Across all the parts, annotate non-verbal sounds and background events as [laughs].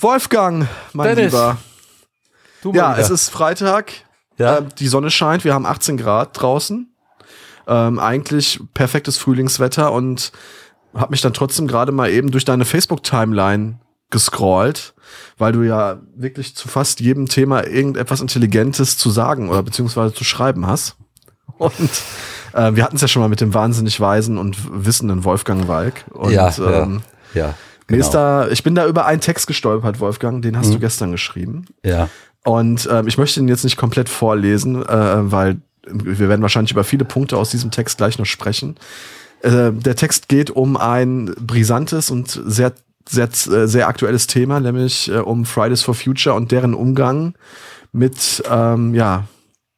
Wolfgang, mein Dennis. Lieber. Du mal Ja, wieder. es ist Freitag. Ja. Ähm, die Sonne scheint. Wir haben 18 Grad draußen. Ähm, eigentlich perfektes Frühlingswetter und habe mich dann trotzdem gerade mal eben durch deine Facebook-Timeline gescrollt, weil du ja wirklich zu fast jedem Thema irgendetwas Intelligentes zu sagen oder beziehungsweise zu schreiben hast. Und äh, wir hatten es ja schon mal mit dem wahnsinnig weisen und wissenden Wolfgang Walk. Und ja, ähm, ja, ja, genau. ist da, ich bin da über einen Text gestolpert, Wolfgang, den hast du gestern geschrieben. ja. Und ähm, ich möchte ihn jetzt nicht komplett vorlesen, äh, weil wir werden wahrscheinlich über viele Punkte aus diesem Text gleich noch sprechen. Äh, der Text geht um ein brisantes und sehr sehr äh, sehr aktuelles Thema, nämlich äh, um Fridays for Future und deren Umgang mit ähm, ja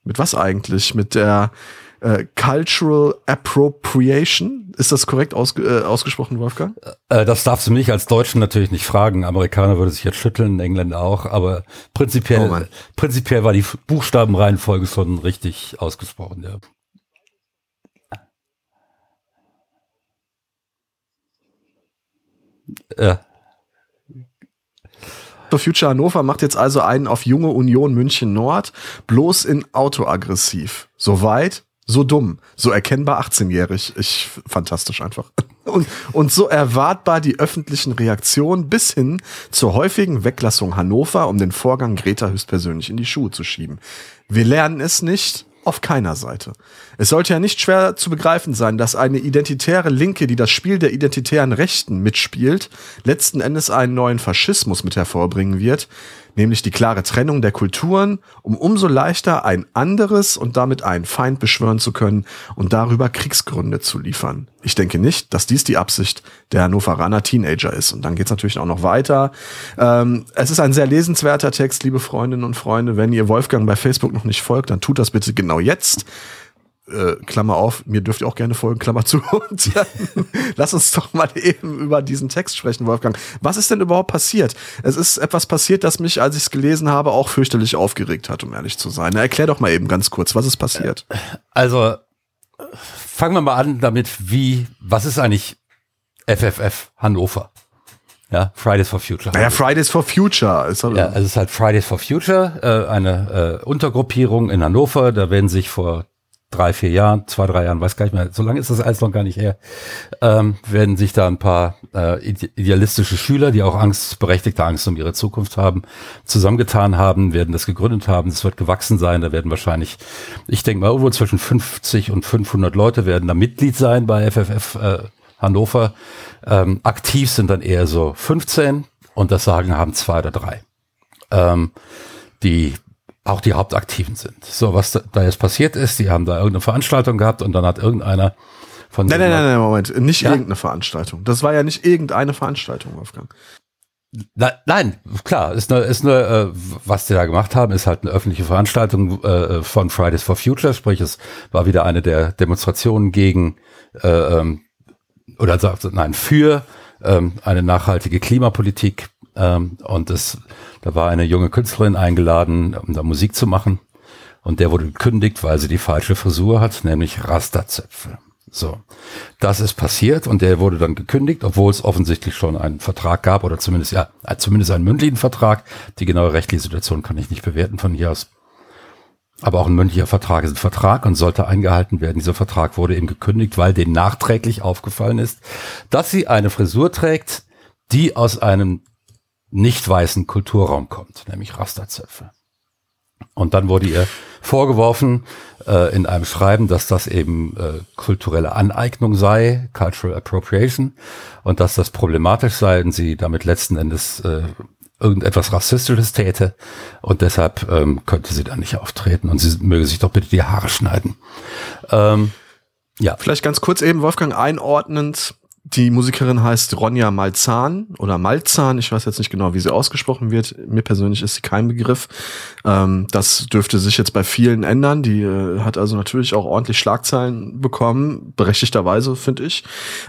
mit was eigentlich mit der äh, Cultural Appropriation. Ist das korrekt ausge äh, ausgesprochen, Wolfgang? Äh, das darfst du mich als Deutschen natürlich nicht fragen. Amerikaner würde sich jetzt schütteln, Engländer auch, aber Oh prinzipiell, Mann. prinzipiell war die Buchstabenreihenfolge schon richtig ausgesprochen, ja. Ja, for Future Hannover macht jetzt also einen auf junge Union München Nord, bloß in autoaggressiv. So weit, so dumm, so erkennbar 18-jährig. Ich fantastisch einfach. [laughs] Und, und so erwartbar die öffentlichen Reaktionen bis hin zur häufigen Weglassung Hannover, um den Vorgang Greta höchstpersönlich in die Schuhe zu schieben. Wir lernen es nicht, auf keiner Seite. Es sollte ja nicht schwer zu begreifen sein, dass eine identitäre Linke, die das Spiel der identitären Rechten mitspielt, letzten Endes einen neuen Faschismus mit hervorbringen wird, nämlich die klare Trennung der Kulturen, um umso leichter ein anderes und damit einen Feind beschwören zu können und darüber Kriegsgründe zu liefern. Ich denke nicht, dass dies die Absicht der Hannoveraner Teenager ist. Und dann geht's natürlich auch noch weiter. Ähm, es ist ein sehr lesenswerter Text, liebe Freundinnen und Freunde. Wenn ihr Wolfgang bei Facebook noch nicht folgt, dann tut das bitte genau jetzt. Äh, Klammer auf, mir dürft ihr auch gerne folgen, Klammer zu. [laughs] Und dann lass uns doch mal eben über diesen Text sprechen, Wolfgang. Was ist denn überhaupt passiert? Es ist etwas passiert, das mich, als ich es gelesen habe, auch fürchterlich aufgeregt hat, um ehrlich zu sein. Na, erklär doch mal eben ganz kurz, was ist passiert? also äh, fangen wir mal an damit, wie, was ist eigentlich FFF Hannover? Ja, Fridays for Future. Naja, Fridays for Future. Ist, Ja, also es ist halt Fridays for Future, äh, eine äh, Untergruppierung in Hannover. Da werden sich vor drei, vier Jahren, zwei, drei Jahren, weiß gar nicht mehr, so lange ist das alles noch gar nicht her, ähm, werden sich da ein paar äh, ide- idealistische Schüler, die auch Angst, berechtigte Angst um ihre Zukunft haben, zusammengetan haben, werden das gegründet haben. Es wird gewachsen sein. Da werden wahrscheinlich, ich denke mal, irgendwo zwischen 50 und 500 Leute werden da Mitglied sein bei FFF äh, Hannover. Ähm, aktiv sind dann eher so 15 und das Sagen haben zwei oder drei ähm, die auch die Hauptaktiven sind. So, was da, jetzt passiert ist, die haben da irgendeine Veranstaltung gehabt und dann hat irgendeiner von Nein, nein, nein, nein, Moment. Nicht Ja? irgendeine Veranstaltung. Das war ja nicht irgendeine Veranstaltung, Wolfgang. Na, nein, klar, ist nur, ist nur äh, was die da gemacht haben, ist halt eine öffentliche Veranstaltung äh, von Fridays for Future, sprich es war wieder eine der Demonstrationen gegen äh, ähm, oder sagt nein für ähm, eine nachhaltige Klimapolitik ähm, und es da war eine junge Künstlerin eingeladen, um da Musik zu machen und der wurde gekündigt, weil sie die falsche Frisur hat, nämlich Rasterzöpfe. So, das ist passiert und der wurde dann gekündigt, obwohl es offensichtlich schon einen Vertrag gab oder zumindest ja zumindest einen mündlichen Vertrag. Die genaue rechtliche Situation kann ich nicht bewerten von hier aus. Aber auch ein mündlicher Vertrag ist ein Vertrag und sollte eingehalten werden. Dieser Vertrag wurde eben gekündigt, weil denen nachträglich aufgefallen ist, dass sie eine Frisur trägt, die aus einem nicht weißen Kulturraum kommt, nämlich Rasterzöpfe. Und dann wurde ihr vorgeworfen äh, in einem Schreiben, dass das eben äh, kulturelle Aneignung sei, Cultural Appropriation, und dass das problematisch sei und sie damit letzten Endes äh, irgendetwas Rassistisches täte und deshalb ähm, könnte sie da nicht auftreten und sie möge sich doch bitte die Haare schneiden. Ähm, ja, Vielleicht ganz kurz eben, Wolfgang, einordnend. Die Musikerin heißt Ronja Malzahn oder Malzahn. Ich weiß jetzt nicht genau, wie sie ausgesprochen wird. Mir persönlich ist sie kein Begriff. Ähm, das dürfte sich jetzt bei vielen ändern. Die äh, hat also natürlich auch ordentlich Schlagzeilen bekommen. Berechtigterweise, finde ich.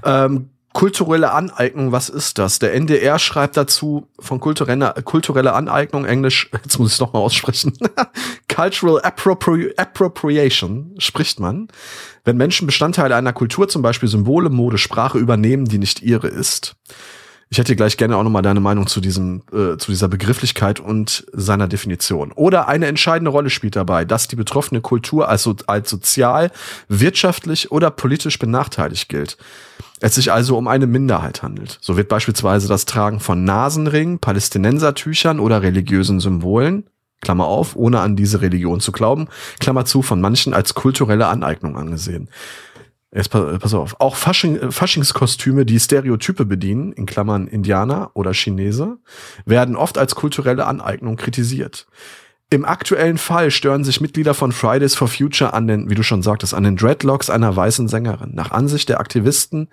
Ähm, kulturelle Aneignung, was ist das? Der NDR schreibt dazu von kultureller, kulturelle Aneignung, Englisch, [laughs] jetzt muss ich es nochmal aussprechen, [laughs] Cultural Appropri Appropriation spricht man, wenn Menschen Bestandteile einer Kultur, zum Beispiel Symbole, Mode, Sprache übernehmen, die nicht ihre ist. Ich hätte gleich gerne auch nochmal deine Meinung zu diesem, äh, zu dieser Begrifflichkeit und seiner Definition. Oder eine entscheidende Rolle spielt dabei, dass die betroffene Kultur als, als sozial, wirtschaftlich oder politisch benachteiligt gilt. Es sich also um eine Minderheit handelt. So wird beispielsweise das Tragen von Nasenringen, Palästinensertüchern oder religiösen Symbolen, Klammer auf, ohne an diese Religion zu glauben, Klammer zu, von manchen als kulturelle Aneignung angesehen. Jetzt pass auf. Auch Fasching, Faschingskostüme, die Stereotype bedienen, in Klammern Indianer oder Chinese, werden oft als kulturelle Aneignung kritisiert. Im aktuellen Fall stören sich Mitglieder von Fridays for Future an den, wie du schon sagtest, an den Dreadlocks einer weißen Sängerin. Nach Ansicht der Aktivisten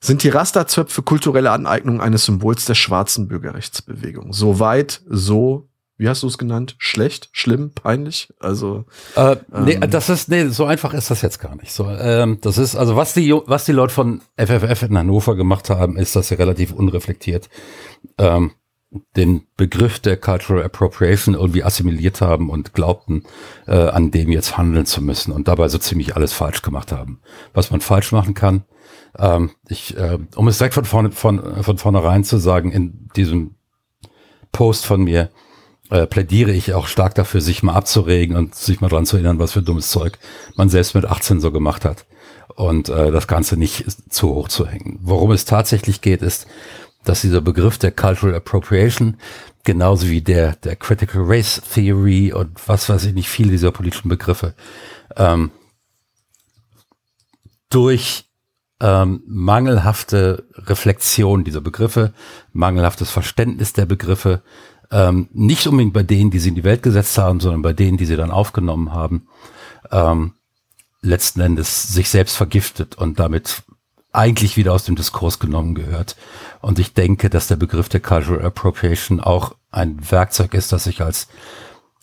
sind die Rasterzöpfe kulturelle Aneignung eines Symbols der schwarzen Bürgerrechtsbewegung. Soweit, so wie hast du es genannt? Schlecht, schlimm, peinlich? Also äh, nee, ähm, das ist nee, so einfach ist das jetzt gar nicht. So, ähm, das ist also was die was die Leute von FFF in Hannover gemacht haben, ist, dass sie relativ unreflektiert ähm, den Begriff der Cultural Appropriation irgendwie assimiliert haben und glaubten, äh, an dem jetzt handeln zu müssen und dabei so ziemlich alles falsch gemacht haben. Was man falsch machen kann, ähm, ich, äh, um es direkt von vorne von von vornherein zu sagen, in diesem Post von mir äh, plädiere ich auch stark dafür, sich mal abzuregen und sich mal dran zu erinnern, was für dummes Zeug man selbst mit 18 so gemacht hat. Und äh, das Ganze nicht zu hoch zu hängen. Worum es tatsächlich geht, ist, dass dieser Begriff der Cultural Appropriation genauso wie der, der Critical Race Theory und was weiß ich nicht, viele dieser politischen Begriffe ähm, durch ähm, mangelhafte Reflexion dieser Begriffe, mangelhaftes Verständnis der Begriffe, ähm, nicht unbedingt bei denen, die sie in die Welt gesetzt haben, sondern bei denen, die sie dann aufgenommen haben, ähm, letzten Endes sich selbst vergiftet und damit eigentlich wieder aus dem Diskurs genommen gehört. Und ich denke, dass der Begriff der Cultural Appropriation auch ein Werkzeug ist, das sich als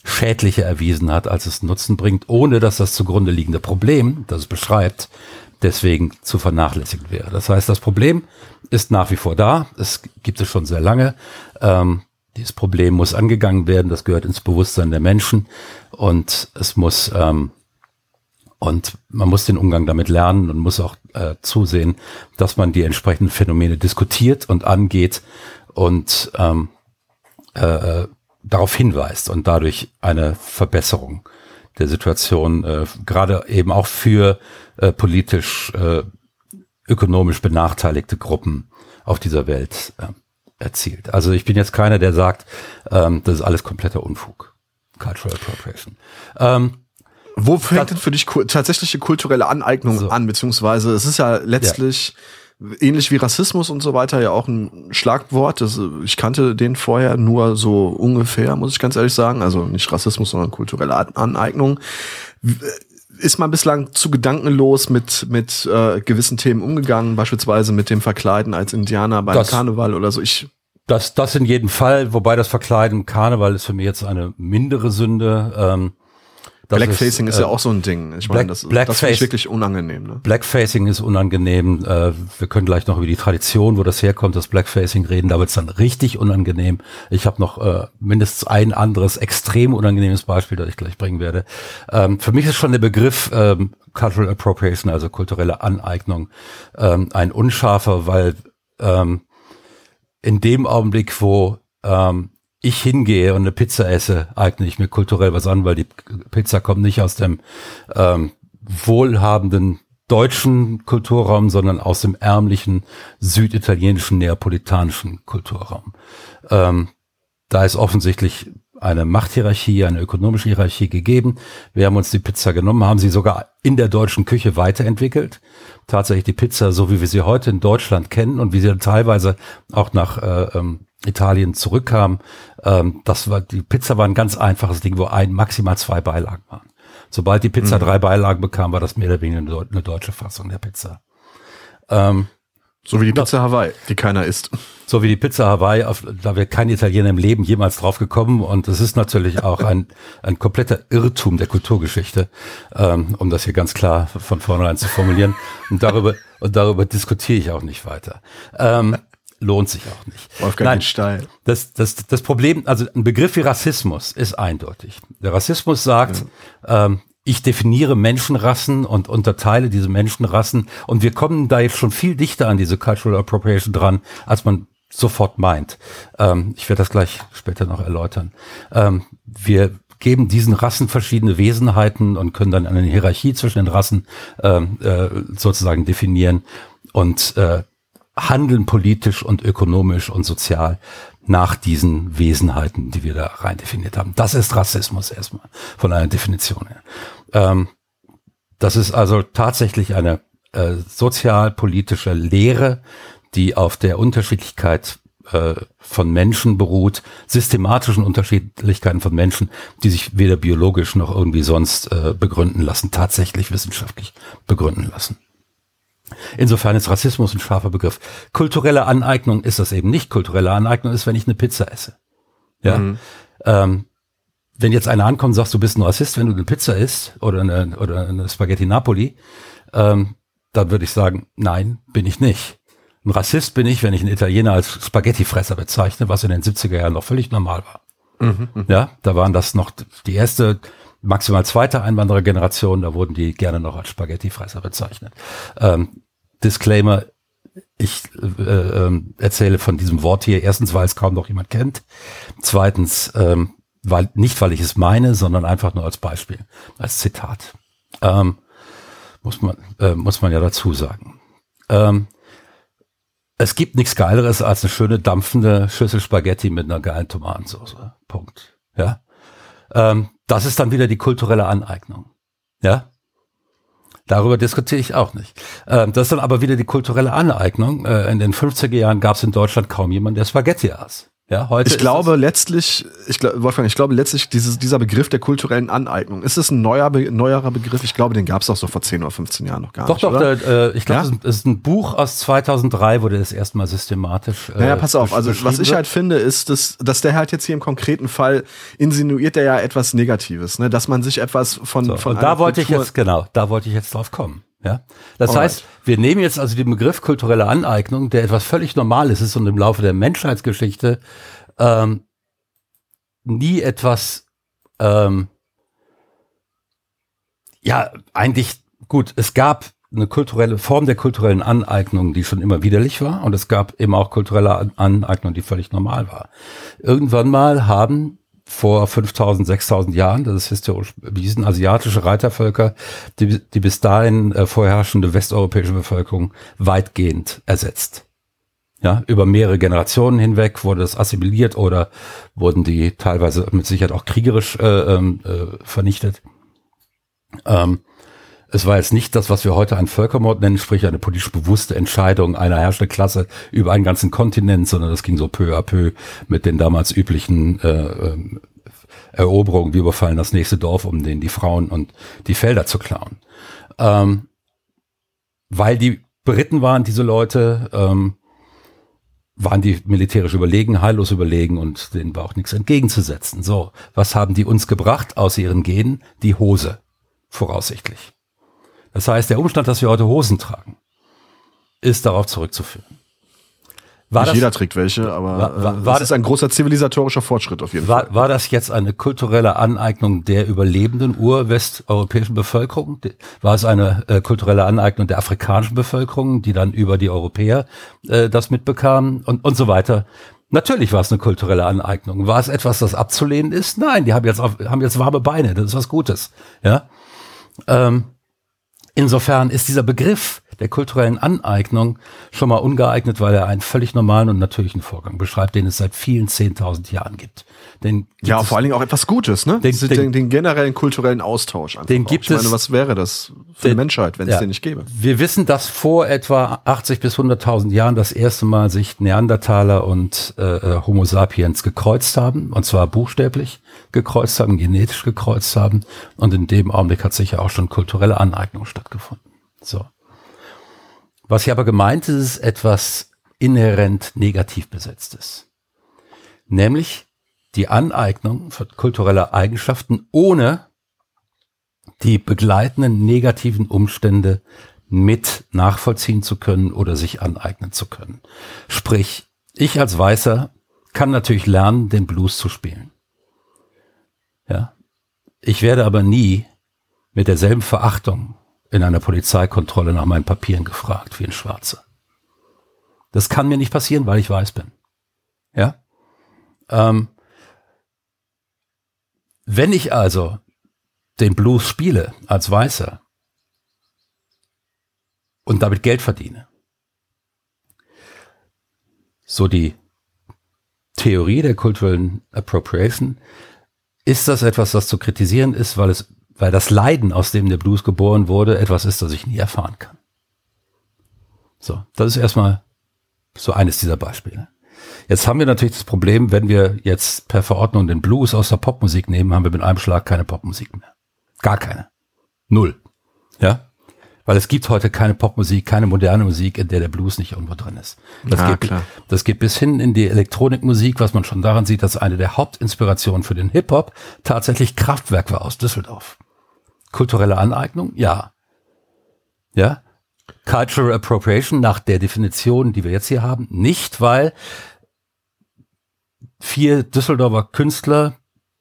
schädlicher erwiesen hat, als es Nutzen bringt, ohne dass das zugrunde liegende Problem, das es beschreibt, deswegen zu vernachlässigt wäre. Das heißt, das Problem ist nach wie vor da. Es gibt es schon sehr lange. Ähm, dieses Problem muss angegangen werden, das gehört ins Bewusstsein der Menschen und es muss ähm, und man muss den Umgang damit lernen und muss auch äh, zusehen, dass man die entsprechenden Phänomene diskutiert und angeht und ähm, äh, äh darauf hinweist und dadurch eine Verbesserung der Situation, äh, gerade eben auch für äh, politisch, äh, ökonomisch benachteiligte Gruppen auf dieser Welt äh, erzielt. Also ich bin jetzt keiner, der sagt, ähm, das ist alles kompletter Unfug. Cultural Appropriation. Ähm, Wo fängt denn für dich tatsächliche kulturelle Aneignung so. an? Beziehungsweise es ist ja letztlich ja. ähnlich wie Rassismus und so weiter ja auch ein Schlagwort. Das, ich kannte den vorher nur so ungefähr, muss ich ganz ehrlich sagen. Also nicht Rassismus, sondern kulturelle Aneignung ist man bislang zu gedankenlos mit, mit äh, gewissen Themen umgegangen, beispielsweise mit dem Verkleiden als Indianer beim das, Karneval oder so. Ich das, das in jedem Fall, wobei das Verkleiden im Karneval ist für mich jetzt eine mindere Sünde. Ähm, Blackfacing ist, ist, ja äh, auch so ein Ding. Ich meine, das, das ist wirklich unangenehm. Ne? Blackfacing ist unangenehm. Äh, wir können gleich noch über die Tradition, wo das herkommt, das Blackfacing reden. Da wird es dann richtig unangenehm. Ich habe noch äh, mindestens ein anderes extrem unangenehmes Beispiel, das ich gleich bringen werde. Ähm, für mich ist schon der Begriff ähm, Cultural Appropriation, also kulturelle Aneignung, ähm, ein unscharfer, weil ähm, in dem Augenblick, wo ähm, ich hingehe und eine Pizza esse, eigne ich mir kulturell was an, weil die Pizza kommt nicht aus dem ähm, wohlhabenden deutschen Kulturraum, sondern aus dem ärmlichen süditalienischen, neapolitanischen Kulturraum. Ähm, da ist offensichtlich eine Machthierarchie, eine ökonomische Hierarchie gegeben. Wir haben uns die Pizza genommen, haben sie sogar in der deutschen Küche weiterentwickelt. Tatsächlich die Pizza, so wie wir sie heute in Deutschland kennen und wie sie teilweise auch nach äh, ähm, Italien zurückkam, ähm, das war, die Pizza war ein ganz einfaches Ding, wo ein, maximal zwei Beilagen waren. Sobald die Pizza mhm. drei Beilagen bekam, war das mehr oder weniger eine deutsche Fassung der Pizza. Ähm, so wie die Pizza Hawaii, die keiner isst. So wie die Pizza Hawaii, auf, da wäre kein Italiener im Leben jemals drauf gekommen. Und es ist natürlich auch ein, ein kompletter Irrtum der Kulturgeschichte, ähm, um das hier ganz klar von vornherein zu formulieren. Und darüber, und darüber diskutiere ich auch nicht weiter. Ähm, lohnt sich auch nicht. Wolfgang Nein, Steil. Das, das, das Problem, also ein Begriff wie Rassismus ist eindeutig. Der Rassismus sagt, ja. ähm, ich definiere Menschenrassen und unterteile diese Menschenrassen und wir kommen da jetzt schon viel dichter an diese Cultural Appropriation dran, als man sofort meint. Ähm, ich werde das gleich später noch erläutern. Ähm, wir geben diesen Rassen verschiedene Wesenheiten und können dann eine Hierarchie zwischen den Rassen ähm, äh, sozusagen definieren und äh, handeln politisch und ökonomisch und sozial nach diesen Wesenheiten, die wir da rein definiert haben. Das ist Rassismus erstmal von einer Definition her. Ähm, das ist also tatsächlich eine äh, sozialpolitische Lehre, die auf der Unterschiedlichkeit äh, von Menschen beruht, systematischen Unterschiedlichkeiten von Menschen, die sich weder biologisch noch irgendwie sonst äh, begründen lassen, tatsächlich wissenschaftlich begründen lassen. Insofern ist Rassismus ein scharfer Begriff. Kulturelle Aneignung ist das eben nicht. Kulturelle Aneignung ist, wenn ich eine Pizza esse. Ja. Mhm. Ähm, wenn jetzt einer ankommt und sagt, du bist ein Rassist, wenn du eine Pizza isst oder eine, oder eine Spaghetti Napoli, ähm, dann würde ich sagen, nein, bin ich nicht. Ein Rassist bin ich, wenn ich einen Italiener als Spaghettifresser bezeichne, was in den 70er Jahren noch völlig normal war. Mhm, mhm, ja, da waren das noch die erste, maximal zweite Einwanderergeneration, da wurden die gerne noch als Spaghettifresser bezeichnet. Ähm, Disclaimer, ich äh, äh, erzähle von diesem Wort hier, erstens, weil es kaum noch jemand kennt. Zweitens, ähm, weil, nicht weil ich es meine, sondern einfach nur als Beispiel, als Zitat. Ähm, muss man, äh, muss man ja dazu sagen. Ähm, es gibt nichts Geileres als eine schöne dampfende Schüssel Spaghetti mit einer geilen Tomatensauce. Punkt. Ja. Ähm, das ist dann wieder die kulturelle Aneignung. Ja. Darüber diskutiere ich auch nicht. Ähm, das ist dann aber wieder die kulturelle Aneignung. Äh, in den 50er Jahren gab es in Deutschland kaum jemanden, der Spaghetti aß. Ja, heute ich glaube letztlich, ich glaube, Wolfgang, ich glaube letztlich dieses, dieser Begriff der kulturellen Aneignung, ist es ein neuer, neuerer Begriff? Ich glaube, den gab es auch so vor 10 oder 15 Jahren noch gar doch, nicht. Doch, doch, äh, ich glaube, ja? es ist ein Buch aus 2003, wo der das erstmal systematisch. Äh, naja, pass auf, also was ich halt finde, ist, dass, dass der halt jetzt hier im konkreten Fall insinuiert der ja etwas Negatives, ne? dass man sich etwas von. So, von und da wollte Kultur ich jetzt, genau, da wollte ich jetzt drauf kommen. Ja, das Alright. heißt, wir nehmen jetzt also den Begriff kulturelle Aneignung, der etwas völlig Normales ist und im Laufe der Menschheitsgeschichte ähm, nie etwas, ähm, ja, eigentlich gut, es gab eine kulturelle Form der kulturellen Aneignung, die schon immer widerlich war, und es gab eben auch kulturelle Aneignung, die völlig normal war. Irgendwann mal haben vor 5000, 6000 Jahren, das ist historisch bewiesen, asiatische Reitervölker, die, die bis dahin äh, vorherrschende westeuropäische Bevölkerung weitgehend ersetzt. Ja, über mehrere Generationen hinweg wurde es assimiliert oder wurden die teilweise mit Sicherheit auch kriegerisch äh, ähm, äh, vernichtet. Ähm, es war jetzt nicht das, was wir heute einen Völkermord nennen, sprich eine politisch bewusste Entscheidung einer herrschenden Klasse über einen ganzen Kontinent, sondern das ging so peu à peu mit den damals üblichen äh, äh, Eroberungen. Wir überfallen das nächste Dorf, um denen die Frauen und die Felder zu klauen. Ähm, weil die Briten waren, diese Leute, ähm, waren die militärisch überlegen, heillos überlegen und denen war auch nichts entgegenzusetzen. So, was haben die uns gebracht aus ihren Genen? Die Hose, voraussichtlich. Das heißt, der Umstand, dass wir heute Hosen tragen, ist darauf zurückzuführen. War Nicht das, jeder trägt welche, aber war, war, äh, war, das ist ein großer zivilisatorischer Fortschritt auf jeden war, Fall. War das jetzt eine kulturelle Aneignung der überlebenden urwesteuropäischen Bevölkerung? War es eine äh, kulturelle Aneignung der afrikanischen Bevölkerung, die dann über die Europäer äh, das mitbekamen und, und so weiter? Natürlich war es eine kulturelle Aneignung. War es etwas, das abzulehnen ist? Nein, die haben jetzt, haben jetzt warme Beine. Das ist was Gutes. Ja. Ähm, insofern ist dieser Begriff der kulturellen Aneignung schon mal ungeeignet, weil er einen völlig normalen und natürlichen Vorgang beschreibt, den es seit vielen 10.000 Jahren gibt. Den gibt ja, vor allen Dingen auch etwas Gutes, ne? Den, den, den, den generellen kulturellen Austausch. Den gibt ich meine, was wäre das für die Menschheit, wenn es ja, den nicht gäbe? Wir wissen, dass vor etwa 80 bis 100.000 Jahren das erste Mal sich Neandertaler und äh, äh, Homo sapiens gekreuzt haben, und zwar buchstäblich gekreuzt haben, genetisch gekreuzt haben. Und in dem Augenblick hat sicher auch schon kulturelle Aneignung stattgefunden. So. Was hier aber gemeint ist, ist etwas inhärent negativ besetztes. Nämlich die Aneignung von kultureller Eigenschaften ohne die begleitenden negativen Umstände mit nachvollziehen zu können oder sich aneignen zu können. Sprich, ich als Weißer kann natürlich lernen, den Blues zu spielen. Ja. Ich werde aber nie mit derselben Verachtung in einer Polizeikontrolle nach meinen Papieren gefragt wie ein Schwarzer. Das kann mir nicht passieren, weil ich weiß bin. Ja? Ähm, wenn ich also den Blues spiele als Weißer und damit Geld verdiene, so die Theorie der kulturellen Appropriation, ist das etwas, das zu kritisieren ist, weil es, weil das Leiden, aus dem der Blues geboren wurde, etwas ist, das ich nie erfahren kann. So, das ist erstmal so eines dieser Beispiele. Jetzt haben wir natürlich das Problem, wenn wir jetzt per Verordnung den Blues aus der Popmusik nehmen, haben wir mit einem Schlag keine Popmusik mehr. Gar keine. Null. Ja? Weil es gibt heute keine Popmusik, keine moderne Musik, in der der Blues nicht irgendwo drin ist. Das, Ja, geht, klar. das geht bis hin in die Elektronikmusik, was man schon daran sieht, dass eine der Hauptinspirationen für den Hip-Hop tatsächlich Kraftwerk war aus Düsseldorf. Kulturelle Aneignung? Ja. Ja. Cultural Appropriation nach der Definition, die wir jetzt hier haben, nicht, weil vier Düsseldorfer Künstler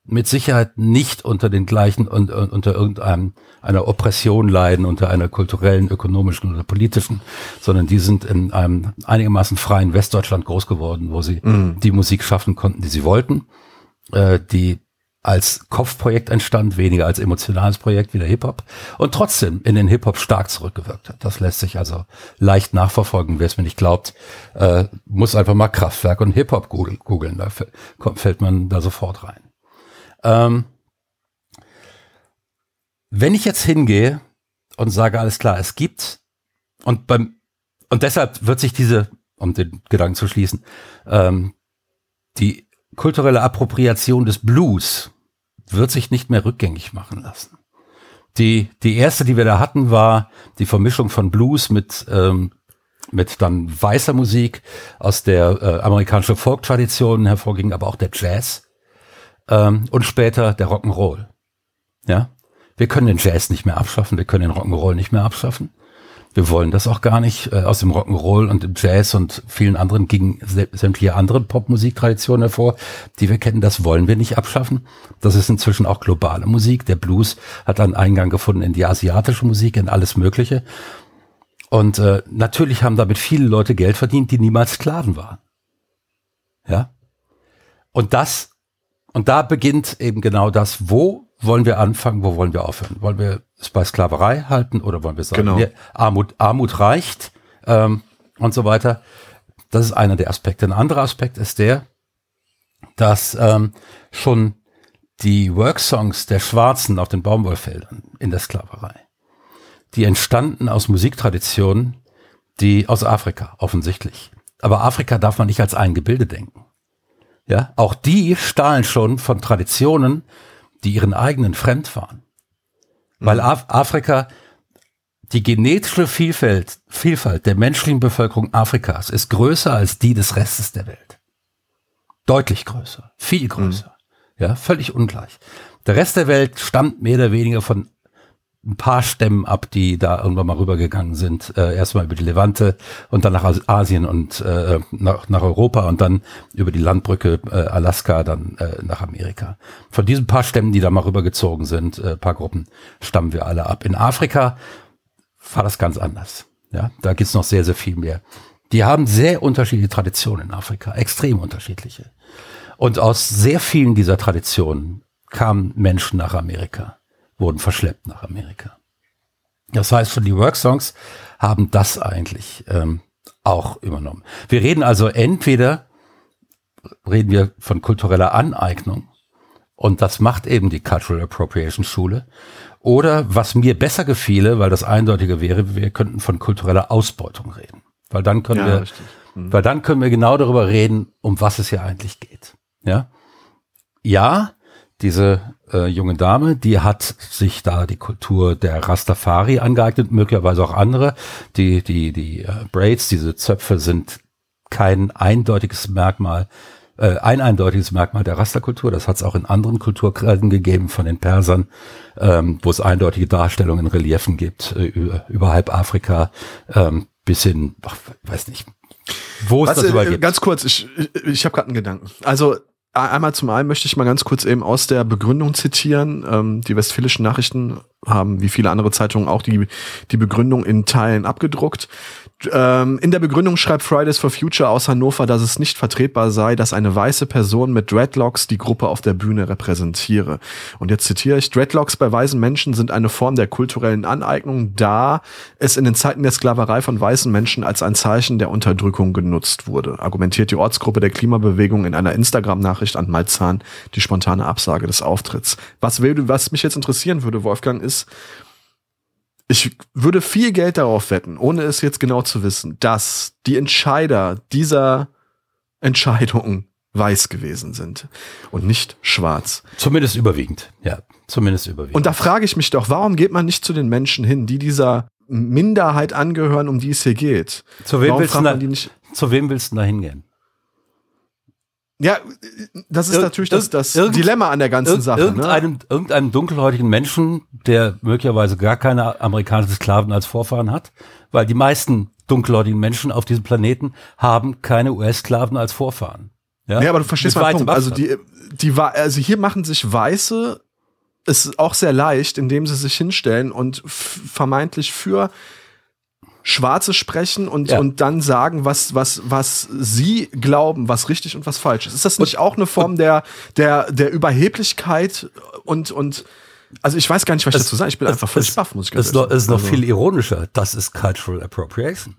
mit Sicherheit nicht unter den gleichen und, und unter irgendeinem einer Oppression leiden, unter einer kulturellen, ökonomischen oder politischen, sondern die sind in einem einigermaßen freien Westdeutschland groß geworden, wo sie die Musik schaffen konnten, die sie wollten, äh, die als Kopfprojekt entstand, weniger als emotionales Projekt wie der Hip-Hop und trotzdem in den Hip-Hop stark zurückgewirkt hat. Das lässt sich also leicht nachverfolgen. Wer es mir nicht glaubt, äh, muss einfach mal Kraftwerk und Hip-Hop googeln. Da fällt man da sofort rein. Ähm, wenn ich jetzt hingehe und sage, alles klar, es gibt und beim und deshalb wird sich diese, um den Gedanken zu schließen, ähm, die kulturelle Appropriation des Blues wird sich nicht mehr rückgängig machen lassen. Die, die erste, die wir da hatten, war die Vermischung von Blues mit, ähm, mit dann weißer Musik aus der äh, amerikanischen Folk-Tradition hervorging, aber auch der Jazz ähm, und später der Rock'n'Roll. Ja, wir können den Jazz nicht mehr abschaffen, wir können den Rock'n'Roll nicht mehr abschaffen. Wir wollen das auch gar nicht. Äh, aus dem Rock'n'Roll und dem Jazz und vielen anderen gingen sä- sämtliche andere Popmusiktraditionen hervor, die wir kennen. Das wollen wir nicht abschaffen. Das ist inzwischen auch globale Musik. Der Blues hat einen Eingang gefunden in die asiatische Musik, in alles Mögliche. Und äh, natürlich haben damit viele Leute Geld verdient, die niemals Sklaven waren. Ja. Und das, und da beginnt eben genau das, wo wollen wir anfangen, wo wollen wir aufhören? Wollen wir es bei Sklaverei halten oder wollen wir sagen, Genau. nee, Armut, Armut reicht ähm, und so weiter? Das ist einer der Aspekte. Ein anderer Aspekt ist der, dass ähm, schon die Worksongs der Schwarzen auf den Baumwollfeldern in der Sklaverei, die entstanden aus Musiktraditionen, die aus Afrika offensichtlich. Aber Afrika darf man nicht als ein Gebilde denken. Ja, auch die stahlen schon von Traditionen, die ihren eigenen fremd waren. Weil Af Afrika, die genetische Vielfalt, Vielfalt der menschlichen Bevölkerung Afrikas ist größer als die des Restes der Welt. Deutlich größer, viel größer. Ja, völlig ungleich. Der Rest der Welt stammt mehr oder weniger von ein paar Stämmen ab, die da irgendwann mal rübergegangen sind. Äh, erstmal über die Levante und dann nach As- Asien und äh, nach, nach Europa und dann über die Landbrücke äh, Alaska dann äh, nach Amerika. Von diesen paar Stämmen, die da mal rübergezogen sind, äh, paar Gruppen, stammen wir alle ab. In Afrika war das ganz anders. Ja, da gibt's noch sehr, sehr viel mehr. Die haben sehr unterschiedliche Traditionen in Afrika, extrem unterschiedliche. Und aus sehr vielen dieser Traditionen kamen Menschen nach Amerika, wurden verschleppt nach Amerika. Das heißt, schon die Worksongs haben das eigentlich ähm, auch übernommen. Wir reden also entweder, reden wir von kultureller Aneignung, und das macht eben die Cultural Appropriation Schule. Oder was mir besser gefiele, weil das eindeutiger wäre, wir könnten von kultureller Ausbeutung reden. Weil dann können Ja, wir, richtig. weil dann können wir genau darüber reden, um was es hier eigentlich geht. Ja, ja, diese äh, junge Dame, die hat sich da die Kultur der Rastafari angeeignet, möglicherweise auch andere. Die, die, die äh, Braids, diese Zöpfe sind kein eindeutiges Merkmal, äh, ein eindeutiges Merkmal der Rasterkultur. Das hat es auch in anderen Kulturkreisen gegeben, von den Persern, ähm, wo es eindeutige Darstellungen in Reliefen gibt, äh, über, über halb Afrika ähm, bis hin, ach, weiß nicht, wo es das äh, überall gibt. ganz kurz, ich, ich, habe gerade einen Gedanken. Also einmal zum einen möchte ich mal ganz kurz eben aus der Begründung zitieren. Ähm, die Westfälischen Nachrichten haben wie viele andere Zeitungen auch die, die Begründung in Teilen abgedruckt. Ähm, in der Begründung schreibt Fridays for Future aus Hannover, dass es nicht vertretbar sei, dass eine weiße Person mit Dreadlocks die Gruppe auf der Bühne repräsentiere. Und jetzt zitiere ich, Dreadlocks bei weißen Menschen sind eine Form der kulturellen Aneignung, da es in den Zeiten der Sklaverei von weißen Menschen als ein Zeichen der Unterdrückung genutzt wurde, argumentiert die Ortsgruppe der Klimabewegung in einer Instagram-Nachricht an Malzahn die spontane Absage des Auftritts. Was, will, was mich jetzt interessieren würde, Wolfgang, ist, ich würde viel Geld darauf wetten, ohne es jetzt genau zu wissen, dass die Entscheider dieser Entscheidung weiß gewesen sind und nicht schwarz. Zumindest überwiegend, ja, zumindest überwiegend. Und da frage ich mich doch, warum geht man nicht zu den Menschen hin, die dieser Minderheit angehören, um die es hier geht? Zu wem, warum willst du, da, zu wem willst du da hingehen? Ja, das ist Ir- natürlich das, das Dilemma an der ganzen Irg Sache. Ne? irgendeinem, irgendeinem dunkelhäutigen Menschen, der möglicherweise gar keine amerikanischen Sklaven als Vorfahren hat, weil die meisten dunkelhäutigen Menschen auf diesem Planeten haben keine US-Sklaven als Vorfahren. Ja, aber du verstehst meinen Punkt. Also die, die war, also hier machen sich Weiße es auch sehr leicht, indem sie sich hinstellen und vermeintlich für Schwarze sprechen und, Ja. und dann sagen, was, was, was sie glauben, was richtig und was falsch ist. Ist das nicht auch eine Form der, der, der Überheblichkeit und, und, also ich weiß gar nicht, was ich dazu sagen. Ich bin einfach völlig es, baff, muss ich es ganz ist noch, es ist noch sagen. viel ironischer. Das ist Cultural Appropriation.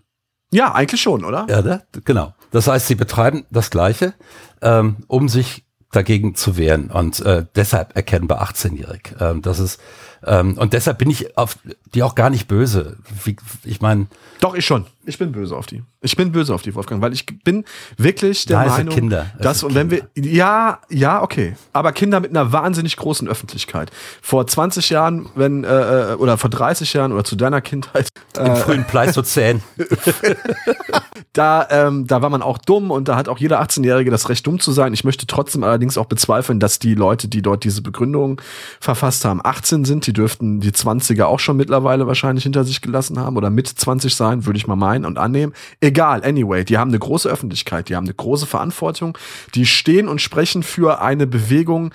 Ja, eigentlich schon, oder? Ja, ne? genau. Das heißt, sie betreiben das Gleiche, ähm, um sich dagegen zu wehren und äh, deshalb erkennbar 18-jährig. Ähm, das ist ähm, und deshalb bin ich auf die auch gar nicht böse. Wie, ich meine, Doch, ich schon. Ich bin böse auf die. Ich bin böse auf die, Wolfgang, weil ich bin wirklich der sind Meinung, Kinder. Dass, und wenn wir, ja, ja, okay, aber Kinder mit einer wahnsinnig großen Öffentlichkeit. Vor 20 Jahren, wenn, äh, äh, oder vor 30 Jahren oder zu deiner Kindheit, im äh, frühen Pleistozän. [laughs] [laughs] da, ähm, da war man auch dumm und da hat auch jeder 18-Jährige das Recht, dumm zu sein. Ich möchte trotzdem allerdings auch bezweifeln, dass die Leute, die dort diese Begründung verfasst haben, 18 sind. Die dürften die 20er auch schon mittlerweile wahrscheinlich hinter sich gelassen haben oder mit 20 sein, würde ich mal meinen und annehmen. Egal, anyway, die haben eine große Öffentlichkeit, die haben eine große Verantwortung, die stehen und sprechen für eine Bewegung,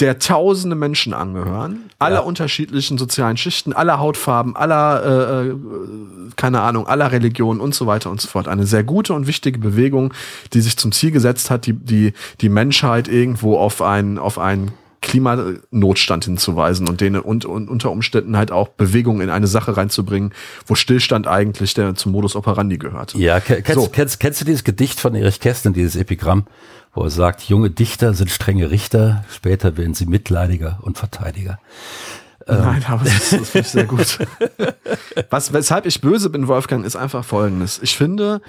der tausende Menschen angehören, aller Ja. unterschiedlichen sozialen Schichten, aller Hautfarben, aller, äh, äh, keine Ahnung, aller Religionen und so weiter und so fort. Eine sehr gute und wichtige Bewegung, die sich zum Ziel gesetzt hat, die, die, die Menschheit irgendwo auf einen, auf einen Klimanotstand hinzuweisen und denen und, und unter Umständen halt auch Bewegung in eine Sache reinzubringen, wo Stillstand eigentlich der zum Modus operandi gehört. Ja, ke- kennst, So. kennst, kennst du dieses Gedicht von Erich Kästner, dieses Epigramm, wo er sagt, junge Dichter sind strenge Richter, später werden sie Mitleidiger und Verteidiger. Nein, aber das, das finde ich sehr [laughs] gut. Was, weshalb ich böse bin, Wolfgang, ist einfach folgendes. Ich finde,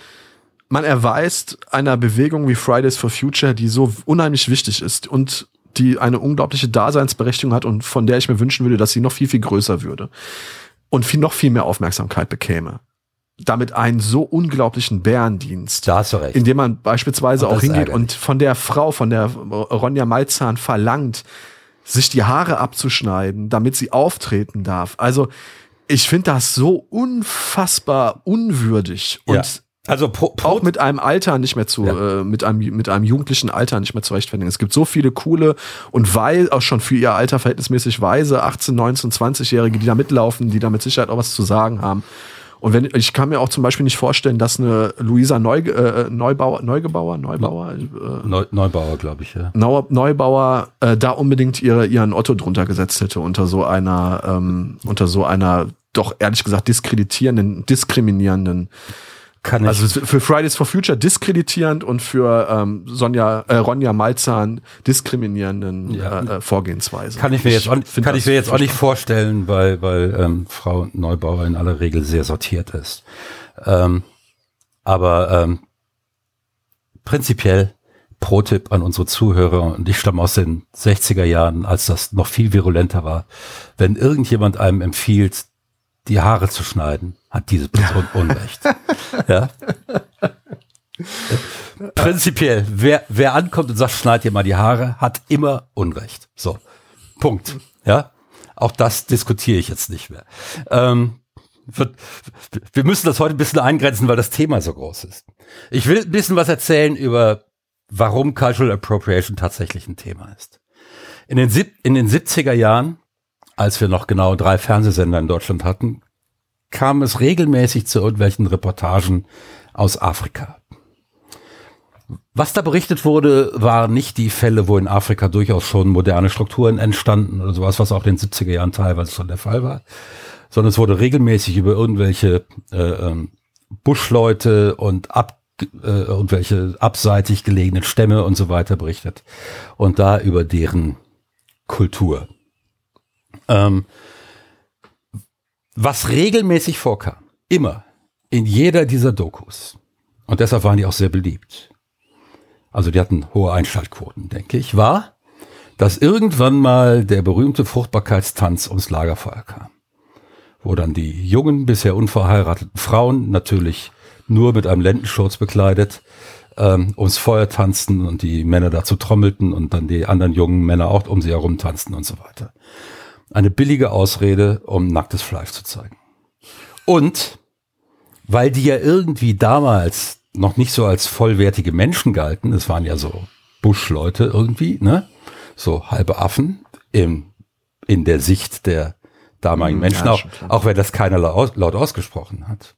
man erweist einer Bewegung wie Fridays for Future, die so unheimlich wichtig ist und die eine unglaubliche Daseinsberechtigung hat und von der ich mir wünschen würde, dass sie noch viel, viel größer würde und viel, noch viel mehr Aufmerksamkeit bekäme. Damit einen so unglaublichen Bärendienst Da hast du recht. indem man beispielsweise Und auch hingeht und von der Frau, von der Ronja Malzahn verlangt, sich die Haare abzuschneiden, damit sie auftreten darf. Also ich finde das so unfassbar unwürdig und ja. Also pro, pro, auch mit einem Alter nicht mehr zu, Ja. äh, mit einem mit einem jugendlichen Alter nicht mehr zu rechtfertigen. Es gibt so viele coole und weil auch schon für ihr Alter verhältnismäßig weise 18, 19, 20-Jährige, die da mitlaufen, die da mit Sicherheit auch was zu sagen haben. Und wenn ich kann mir auch zum Beispiel nicht vorstellen, dass eine Luisa Neu, äh, Neubauer, Neugebauer, Neubauer, äh, Neu, Neubauer, glaube ich, ja. Nau- Neubauer äh, da unbedingt ihre, ihren Otto drunter gesetzt hätte unter so einer, ähm, unter so einer doch ehrlich gesagt diskreditierenden, diskriminierenden Kann ich. also für Fridays for Future diskreditierend und für ähm, Sonja, äh, Ronja Malzahn diskriminierenden Ja. äh, äh, Vorgehensweise. kann ich mir jetzt, auch, nicht- find kann ich mir jetzt auch nicht vorstellen, weil, weil ähm, Frau Neubauer in aller Regel sehr sortiert ist. Ähm, aber ähm, prinzipiell Pro-Tipp an unsere Zuhörer, und ich stamme aus den 60er Jahren, als das noch viel virulenter war. Wenn irgendjemand einem empfiehlt, die Haare zu schneiden, hat diese Person Unrecht. ja? Prinzipiell, wer, wer ankommt und sagt, schneid dir mal die Haare, hat immer Unrecht. So, Punkt. Ja, auch das diskutiere ich jetzt nicht mehr. Ähm, wird, wir müssen das heute ein bisschen eingrenzen, weil das Thema so groß ist. Ich will ein bisschen was erzählen über, warum Cultural Appropriation tatsächlich ein Thema ist. In den, in den 70er Jahren als wir noch genau drei Fernsehsender in Deutschland hatten, kam es regelmäßig zu irgendwelchen Reportagen aus Afrika. Was da berichtet wurde, waren nicht die Fälle, wo in Afrika durchaus schon moderne Strukturen entstanden oder sowas, was auch in den 70er Jahren teilweise schon der Fall war, sondern es wurde regelmäßig über irgendwelche äh, ähm, Buschleute und ab, äh, irgendwelche abseitig gelegenen Stämme und so weiter berichtet und da über deren Kultur. Ähm, was regelmäßig vorkam, immer in jeder dieser Dokus, und deshalb waren die auch sehr beliebt, also die hatten hohe Einschaltquoten, denke ich, war, dass irgendwann mal der berühmte Fruchtbarkeitstanz ums Lagerfeuer kam. Wo dann die jungen, bisher unverheirateten Frauen natürlich nur mit einem Lendenschurz bekleidet ähm, ums Feuer tanzten und die Männer dazu trommelten und dann die anderen jungen Männer auch um sie herum tanzten und so weiter. Eine billige Ausrede, um nacktes Fleisch zu zeigen. Und weil die ja irgendwie damals noch nicht so als vollwertige Menschen galten. Es waren ja so Buschleute irgendwie, ne? So halbe Affen im, in der Sicht der damaligen mhm, Menschen, ja, auch, auch wenn das keiner laut, laut ausgesprochen hat.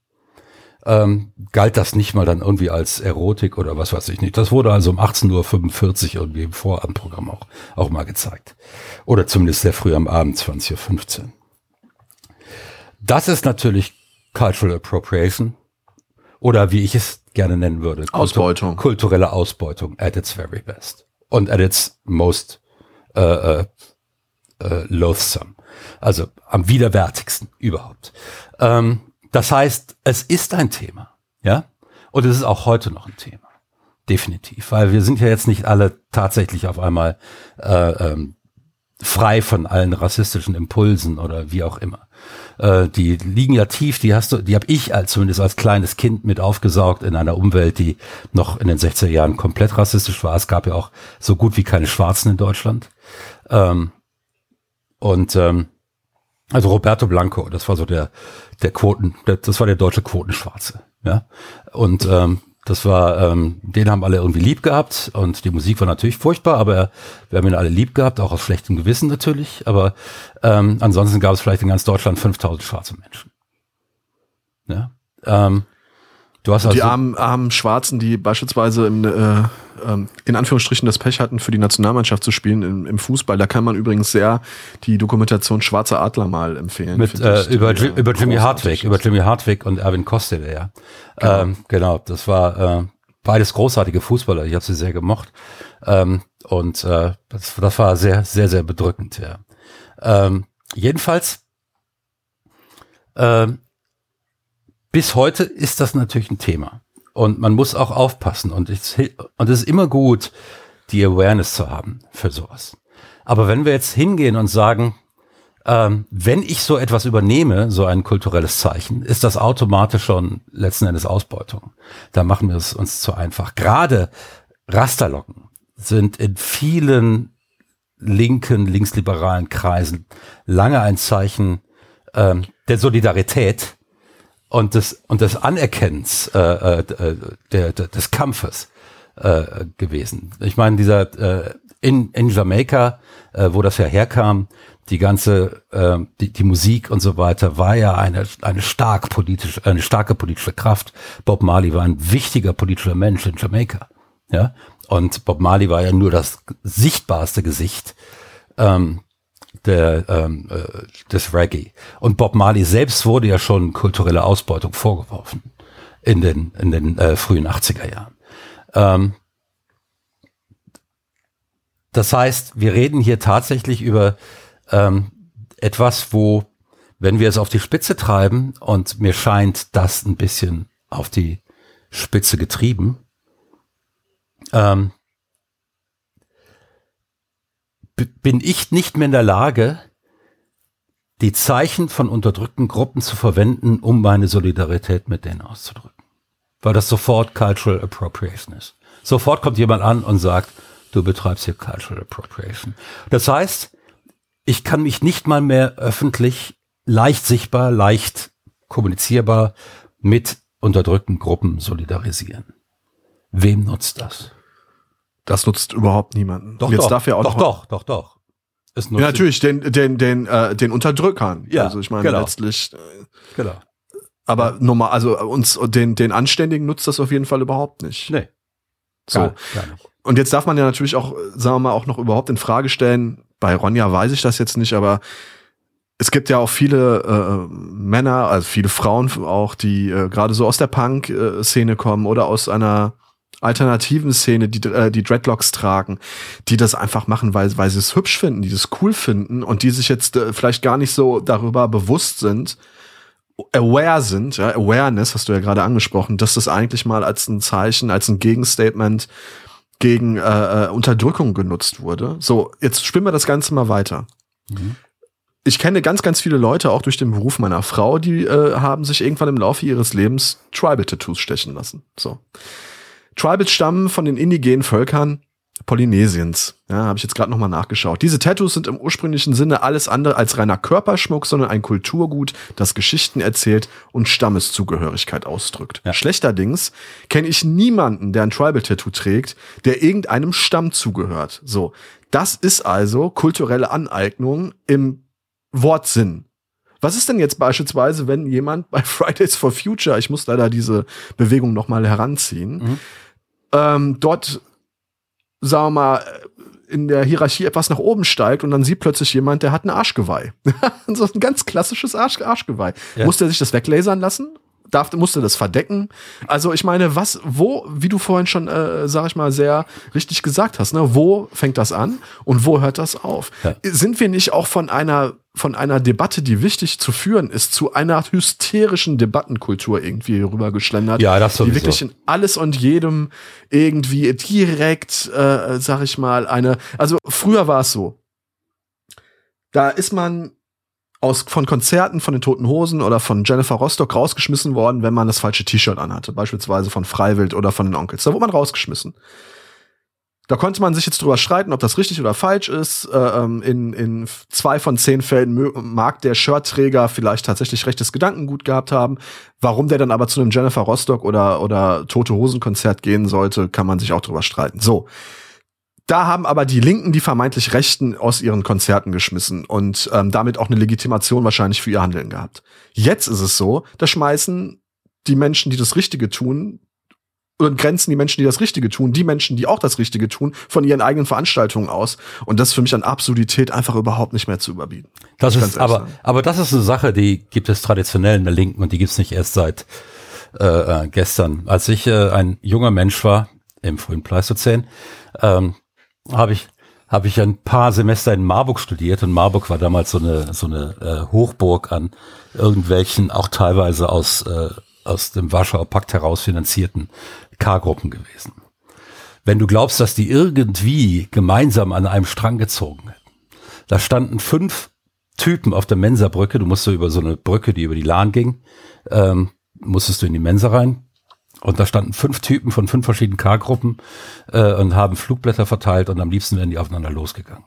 Ähm, galt das nicht mal dann irgendwie als Erotik oder was weiß ich nicht. Das wurde also um 18.45 Uhr irgendwie im Vorabendprogramm auch, auch mal gezeigt. Oder zumindest sehr früh am Abend, 20.15 Uhr. Das ist natürlich Cultural Appropriation. Oder wie ich es gerne nennen würde. Kultur Ausbeutung. Kulturelle Ausbeutung at its very best. Und at its most äh, äh, äh, loathsome. Also am widerwärtigsten überhaupt. Ähm, das heißt, es ist ein Thema. Ja. Und es ist auch heute noch ein Thema. Definitiv. Weil wir sind ja jetzt nicht alle tatsächlich auf einmal äh, ähm, frei von allen rassistischen Impulsen oder wie auch immer. Äh, die liegen ja tief, die hast du, die habe ich als zumindest als kleines Kind mit aufgesaugt in einer Umwelt, die noch in den 60er Jahren komplett rassistisch war. Es gab ja auch so gut wie keine Schwarzen in Deutschland. Ähm, und ähm, also Roberto Blanco, das war so der der Quoten, der, das war der deutsche Quotenschwarze, ja. Und ähm, das war, ähm, den haben alle irgendwie lieb gehabt und die Musik war natürlich furchtbar, aber wir haben ihn alle lieb gehabt, auch aus schlechtem Gewissen natürlich. Aber ähm, ansonsten gab es vielleicht in ganz Deutschland 5000 schwarze Menschen. Ja. Ähm, Du hast also die armen, armen Schwarzen, die beispielsweise im, äh, ähm, in Anführungsstrichen das Pech hatten, für die Nationalmannschaft zu spielen im, im Fußball. Da kann man übrigens sehr die Dokumentation Schwarzer Adler mal empfehlen. Mit, äh, über, die, über Jimmy Hartwig, über Jimmy Hartwig und Erwin Kostele, ja. Genau. Ähm, genau, das war äh, beides großartige Fußballer. Ich habe sie sehr gemocht. Ähm, und äh, das, das war sehr, sehr, sehr bedrückend, ja. Ähm, jedenfalls ähm, bis heute ist das natürlich ein Thema. Und man muss auch aufpassen. Und, ich, und es ist immer gut, die Awareness zu haben für sowas. Aber wenn wir jetzt hingehen und sagen, ähm, wenn ich so etwas übernehme, so ein kulturelles Zeichen, ist das automatisch schon letzten Endes Ausbeutung. Da machen wir es uns zu einfach. Gerade Rasterlocken sind in vielen linken, linksliberalen Kreisen lange ein Zeichen ähm, der Solidarität und des, und des Anerkennens äh, äh, der, der, des Kampfes äh, gewesen. Ich meine, dieser äh, in, in Jamaika, äh, wo das ja herkam, die ganze äh, die, die Musik und so weiter war ja eine eine stark politische eine starke politische Kraft. Bob Marley war ein wichtiger politischer Mensch in Jamaika, ja. Und Bob Marley war ja nur das sichtbarste Gesicht ähm, der, ähm, äh, des Reggae. Und Bob Marley selbst wurde ja schon kulturelle Ausbeutung vorgeworfen in den, in den äh, frühen 80er Jahren. Ähm, das heißt, wir reden hier tatsächlich über ähm, etwas, wo, wenn wir es auf die Spitze treiben, und mir scheint das ein bisschen auf die Spitze getrieben, ähm, bin ich nicht mehr in der Lage, die Zeichen von unterdrückten Gruppen zu verwenden, um meine Solidarität mit denen auszudrücken. Weil das sofort Cultural Appropriation ist. Sofort kommt jemand an und sagt, du betreibst hier Cultural Appropriation. Das heißt, ich kann mich nicht mal mehr öffentlich leicht sichtbar, leicht kommunizierbar mit unterdrückten Gruppen solidarisieren. Wem nutzt das? Das nutzt überhaupt niemanden. Doch, Jetzt doch, darf ja auch doch, doch, doch, doch. ja, natürlich, den, den, den, äh, den Unterdrückern. Ja, also ich meine genau. letztlich. Äh, Genau. aber normal, also uns den, den Anständigen nutzt das auf jeden Fall überhaupt nicht. Nee, so. gar, gar nicht. Und jetzt darf man ja natürlich auch, sagen wir mal, auch noch überhaupt in Frage stellen. Bei Ronja weiß ich das jetzt nicht, aber es gibt ja auch viele äh, Männer, also viele Frauen auch, die äh, gerade so aus der Punk-Szene kommen oder aus einer alternativen Szene, die äh, die Dreadlocks tragen, die das einfach machen, weil, weil sie es hübsch finden, die das cool finden und die sich jetzt äh, vielleicht gar nicht so darüber bewusst sind, aware sind, ja, Awareness hast du ja gerade angesprochen, dass das eigentlich mal als ein Zeichen, als ein Gegenstatement gegen äh, äh, Unterdrückung genutzt wurde. So, jetzt spielen wir das Ganze mal weiter. Mhm. Ich kenne ganz, ganz viele Leute, auch durch den Beruf meiner Frau, die äh, haben sich irgendwann im Laufe ihres Lebens Tribal-Tattoos stechen lassen. So. Tribals stammen von den indigenen Völkern Polynesiens. Ja, habe ich jetzt gerade noch mal nachgeschaut. Diese Tattoos sind im ursprünglichen Sinne alles andere als reiner Körperschmuck, sondern ein Kulturgut, das Geschichten erzählt und Stammeszugehörigkeit ausdrückt. Ja. Schlechterdings kenne ich niemanden, der ein Tribal-Tattoo trägt, der irgendeinem Stamm zugehört. So, das ist also kulturelle Aneignung im Wortsinn. Was ist denn jetzt beispielsweise, wenn jemand bei [laughs] Fridays for Future, ich muss leider diese Bewegung noch mal heranziehen, Mhm. Ähm, dort, sagen wir mal, in der Hierarchie etwas nach oben steigt und dann sieht plötzlich jemand, der hat ein Arschgeweih. [laughs] so ein ganz klassisches Arsch Arschgeweih. Ja. Muss der sich das weglasern lassen? Darf, musste das verdecken? Also ich meine, was, wo, wie du vorhin schon, äh, sag ich mal, sehr richtig gesagt hast, ne, wo fängt das an und wo hört das auf? Ja. Sind wir nicht auch von einer, von einer Debatte, die wichtig zu führen ist, zu einer hysterischen Debattenkultur irgendwie rübergeschlendert? Ja, das Die sowieso. wirklich in alles und jedem irgendwie direkt, äh, sag ich mal, eine, also früher war es so. Da ist man aus, von Konzerten von den Toten Hosen oder von Jennifer Rostock rausgeschmissen worden, wenn man das falsche T-Shirt anhatte. Beispielsweise von Freiwild oder von den Onkels. Da wurde man rausgeschmissen. Da konnte man sich jetzt drüber streiten, ob das richtig oder falsch ist. Äh, ähm, in, in zwei von zehn Fällen mag der Shirtträger vielleicht tatsächlich rechtes Gedankengut gehabt haben. Warum der dann aber zu einem Jennifer Rostock oder, oder Tote Hosen Konzert gehen sollte, kann man sich auch drüber streiten. So. Da haben aber die Linken die vermeintlich Rechten aus ihren Konzerten geschmissen und ähm, damit auch eine Legitimation wahrscheinlich für ihr Handeln gehabt. Jetzt ist es so, da schmeißen die Menschen, die das Richtige tun, und grenzen die Menschen, die das Richtige tun, die Menschen, die auch das Richtige tun, von ihren eigenen Veranstaltungen aus. Und das ist für mich an Absurdität einfach überhaupt nicht mehr zu überbieten. Das ist, aber, sagen. aber das ist eine Sache, die gibt es traditionell in der Linken und die gibt es nicht erst seit äh, äh, gestern. Als ich äh, ein junger Mensch war, im frühen Pleistozän, ähm, habe ich habe ich ein paar Semester in Marburg studiert und Marburg war damals so eine so eine äh, Hochburg an irgendwelchen auch teilweise aus äh, aus dem Warschauer Pakt heraus finanzierten K-Gruppen gewesen. Wenn du glaubst, dass die irgendwie gemeinsam an einem Strang gezogen hätten, da standen fünf Typen auf der Mensa-Brücke. Du musst so über so eine Brücke, die über die Lahn ging, ähm, musstest du in die Mensa rein. Und da standen fünf Typen von fünf verschiedenen K-Gruppen äh, und haben Flugblätter verteilt und am liebsten wären die aufeinander losgegangen.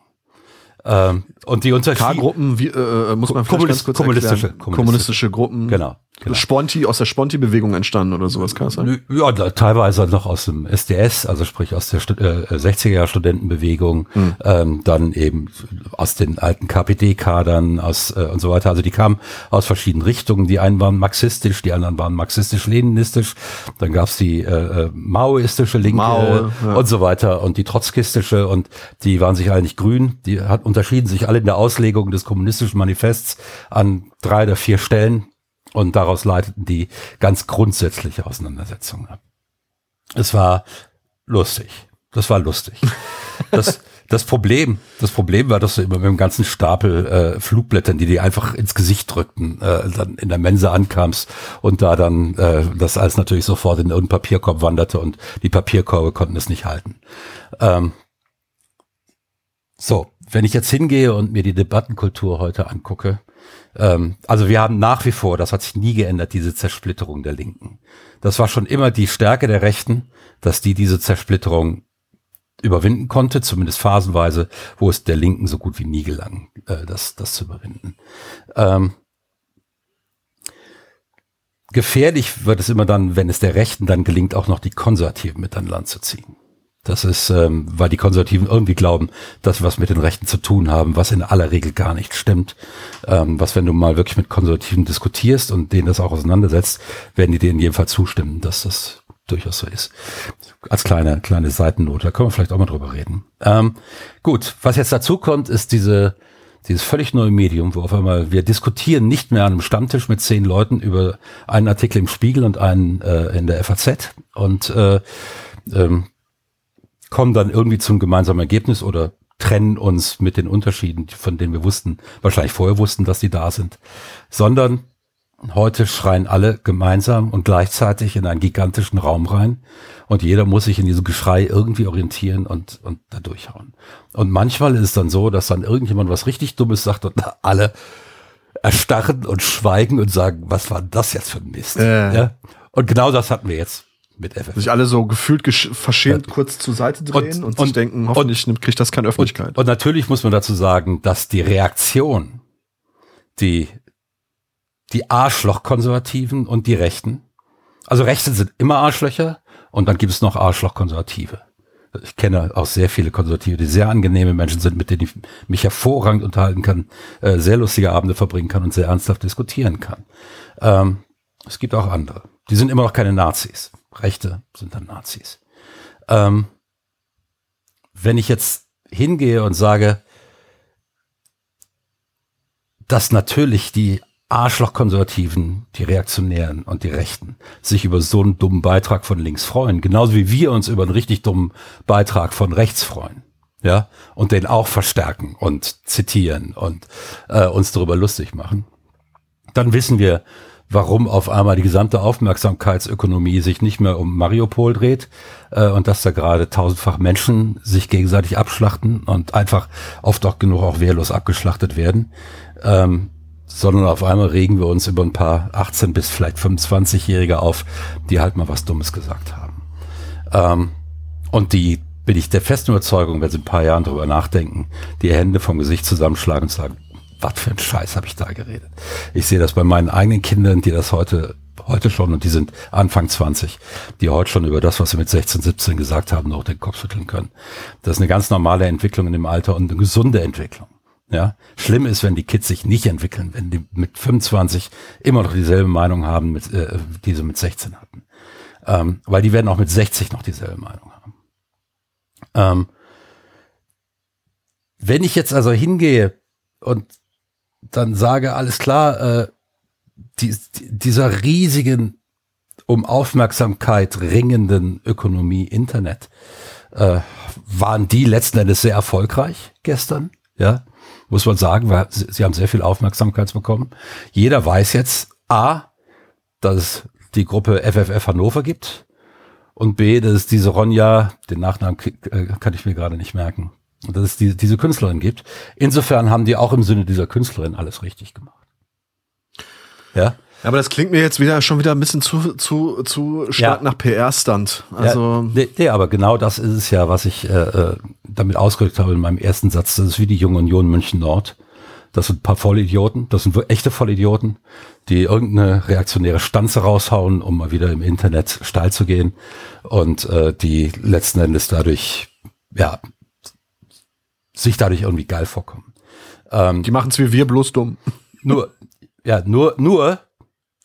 Ähm, und die Unterschiede. K-Gruppen, wie, äh, muss man vielleicht Kommunist- ganz kurz kommunistische- erklären. kommunistische Gruppen. Genau. Genau. Sponti, aus der Sponti-Bewegung entstanden oder sowas, kann das sein? Ja, teilweise noch aus dem SDS, also sprich aus der äh, 60er Studentenbewegung, ähm, dann eben aus den alten KPD-Kadern aus äh, und so weiter. Also die kamen aus verschiedenen Richtungen. Die einen waren marxistisch, die anderen waren marxistisch-leninistisch. Dann gab's die äh, äh, maoistische Linke Mao, ja. und so weiter und die trotzkistische und die waren sich alle nicht grün. Die hat, unterschieden sich alle in der Auslegung des kommunistischen Manifests an drei oder vier Stellen und daraus leiteten die ganz grundsätzliche Auseinandersetzungen ab. Es war lustig. Das war lustig. Das, [laughs] das Problem, das Problem war, dass du immer mit dem ganzen Stapel äh, Flugblättern, die dir einfach ins Gesicht drückten, äh, dann in der Mensa ankamst und da dann äh, das alles natürlich sofort in irgendeinen Papierkorb wanderte und die Papierkorbe konnten es nicht halten. Ähm, so, wenn ich jetzt hingehe und mir die Debattenkultur heute angucke, ähm, also wir haben nach wie vor, das hat sich nie geändert, diese Zersplitterung der Linken. Das war schon immer die Stärke der Rechten, dass die diese Zersplitterung überwinden konnte, zumindest phasenweise, wo es der Linken so gut wie nie gelang, äh, das, das zu überwinden. Ähm, gefährlich wird es immer dann, wenn es der Rechten dann gelingt, auch noch die Konservativen mit an Land zu ziehen. Das ist, ähm, weil die Konservativen irgendwie glauben, dass wir was mit den Rechten zu tun haben, was in aller Regel gar nicht stimmt. Ähm, was, wenn du mal wirklich mit Konservativen diskutierst und denen das auch auseinandersetzt, werden die dir in jedem Fall zustimmen, dass das durchaus so ist. Als kleine, kleine Seitennote, da können wir vielleicht auch mal drüber reden. Ähm, gut, was jetzt dazu kommt, ist diese, dieses völlig neue Medium, wo auf einmal wir diskutieren nicht mehr an einem Stammtisch mit zehn Leuten über einen Artikel im Spiegel und einen äh, in der FAZ und äh, ähm, kommen dann irgendwie zum gemeinsamen Ergebnis oder trennen uns mit den Unterschieden, von denen wir wussten, wahrscheinlich vorher wussten, dass die da sind, sondern heute schreien alle gemeinsam und gleichzeitig in einen gigantischen Raum rein und jeder muss sich in diesem Geschrei irgendwie orientieren und, und da durchhauen. Und manchmal ist es dann so, dass dann irgendjemand was richtig Dummes sagt und [laughs] alle erstarren und schweigen und sagen, was war das jetzt für ein Mist? Äh. Ja? Und genau das hatten wir jetzt mit FFP. Sich alle so gefühlt verschämt kurz zur Seite drehen und, und, und sich denken, hoffentlich und, kriegt das keine Öffentlichkeit. Und, und natürlich muss man dazu sagen, dass die Reaktion, die, die Arschloch-Konservativen und die Rechten, also Rechte sind immer Arschlöcher und dann gibt es noch Arschloch-Konservative. Ich kenne auch sehr viele Konservative, die sehr angenehme Menschen sind, mit denen ich mich hervorragend unterhalten kann, äh, sehr lustige Abende verbringen kann und sehr ernsthaft diskutieren kann. Ähm, es gibt auch andere. Die sind immer noch keine Nazis. Rechte sind dann Nazis. Ähm, wenn ich jetzt hingehe und sage, dass natürlich die Arschloch-Konservativen, die Reaktionären und die Rechten sich über so einen dummen Beitrag von links freuen, genauso wie wir uns über einen richtig dummen Beitrag von rechts freuen, ja, und den auch verstärken und zitieren und äh, uns darüber lustig machen, dann wissen wir, warum auf einmal die gesamte Aufmerksamkeitsökonomie sich nicht mehr um Mariupol dreht äh, und dass da gerade tausendfach Menschen sich gegenseitig abschlachten und einfach oft auch genug auch wehrlos abgeschlachtet werden, ähm, sondern auf einmal regen wir uns über ein paar 18 bis vielleicht 25-Jährige auf, die halt mal was Dummes gesagt haben. Ähm, und die bin ich der festen Überzeugung, wenn sie ein paar Jahren drüber nachdenken, die Hände vom Gesicht zusammenschlagen und sagen, was für ein Scheiß habe ich da geredet. Ich sehe das bei meinen eigenen Kindern, die das heute heute schon und die sind Anfang 20, die heute schon über das, was sie mit 16, 17 gesagt haben, noch den Kopf schütteln können. Das ist eine ganz normale Entwicklung in dem Alter und eine gesunde Entwicklung. Ja, schlimm ist, wenn die Kids sich nicht entwickeln, wenn die mit 25 immer noch dieselbe Meinung haben, mit, äh, die sie mit 16 hatten. Ähm, weil die werden auch mit 60 noch dieselbe Meinung haben. Ähm, wenn ich jetzt also hingehe und dann sage, alles klar, äh, die, dieser riesigen, um Aufmerksamkeit ringenden Ökonomie Internet, äh, waren die letzten Endes sehr erfolgreich gestern, ja, muss man sagen, weil sie, haben sehr viel Aufmerksamkeit bekommen. Jeder weiß jetzt, A, dass es die Gruppe FFF Hannover gibt und B, dass es diese Ronja, den Nachnamen äh, kann ich mir gerade nicht merken, dass es die, diese Künstlerin gibt. Insofern haben die auch im Sinne dieser Künstlerin alles richtig gemacht. Ja. Aber das klingt mir jetzt wieder schon wieder ein bisschen zu, zu, zu stark ja. nach PR-Stand. Also ja, nee, nee, aber genau das ist es ja, was ich äh, äh, damit ausgedrückt habe in meinem ersten Satz. Das ist wie die Junge Union München Nord. Das sind ein paar Vollidioten, das sind echte Vollidioten, die irgendeine reaktionäre Stanze raushauen, um mal wieder im Internet steil zu gehen und äh, die letzten Endes dadurch ja sich dadurch irgendwie geil vorkommen. Ähm, die machen es wie wir bloß dumm. [laughs] Nur, ja, nur, nur,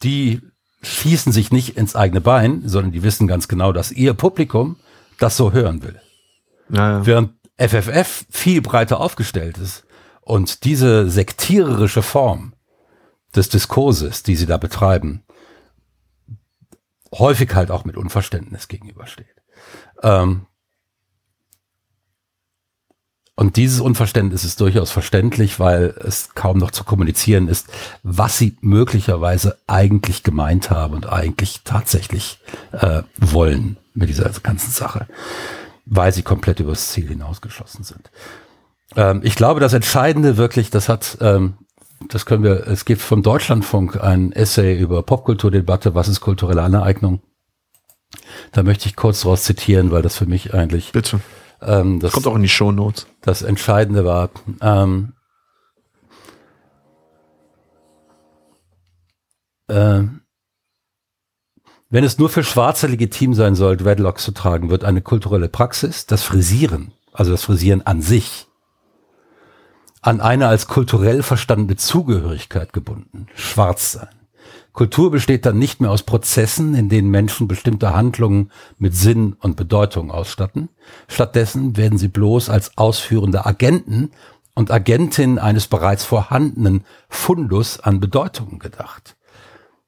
die schießen sich nicht ins eigene Bein, sondern die wissen ganz genau, dass ihr Publikum das so hören will. Ja, ja. Während FFF viel breiter aufgestellt ist und diese sektiererische Form des Diskurses, die sie da betreiben, häufig halt auch mit Unverständnis gegenübersteht. Ähm, und dieses Unverständnis ist durchaus verständlich, weil es kaum noch zu kommunizieren ist, was sie möglicherweise eigentlich gemeint haben und eigentlich tatsächlich äh, wollen mit dieser ganzen Sache, weil sie komplett übers Ziel hinausgeschossen sind. Ähm, ich glaube, das Entscheidende wirklich, das hat, ähm, das können wir, es gibt vom Deutschlandfunk ein Essay über Popkulturdebatte, was ist kulturelle Aneignung. Da möchte ich kurz daraus zitieren, weil das für mich eigentlich Bitte ähm, das kommt auch in die Show Notes. Das Entscheidende war, ähm, äh, Wenn es nur für Schwarze legitim sein soll, Dreadlocks zu tragen, wird eine kulturelle Praxis, das Frisieren, also das Frisieren an sich, an eine als kulturell verstandene Zugehörigkeit gebunden, schwarz sein. Kultur besteht dann nicht mehr aus Prozessen, in denen Menschen bestimmte Handlungen mit Sinn und Bedeutung ausstatten. Stattdessen werden sie bloß als ausführende Agenten und Agentin eines bereits vorhandenen Fundus an Bedeutungen gedacht.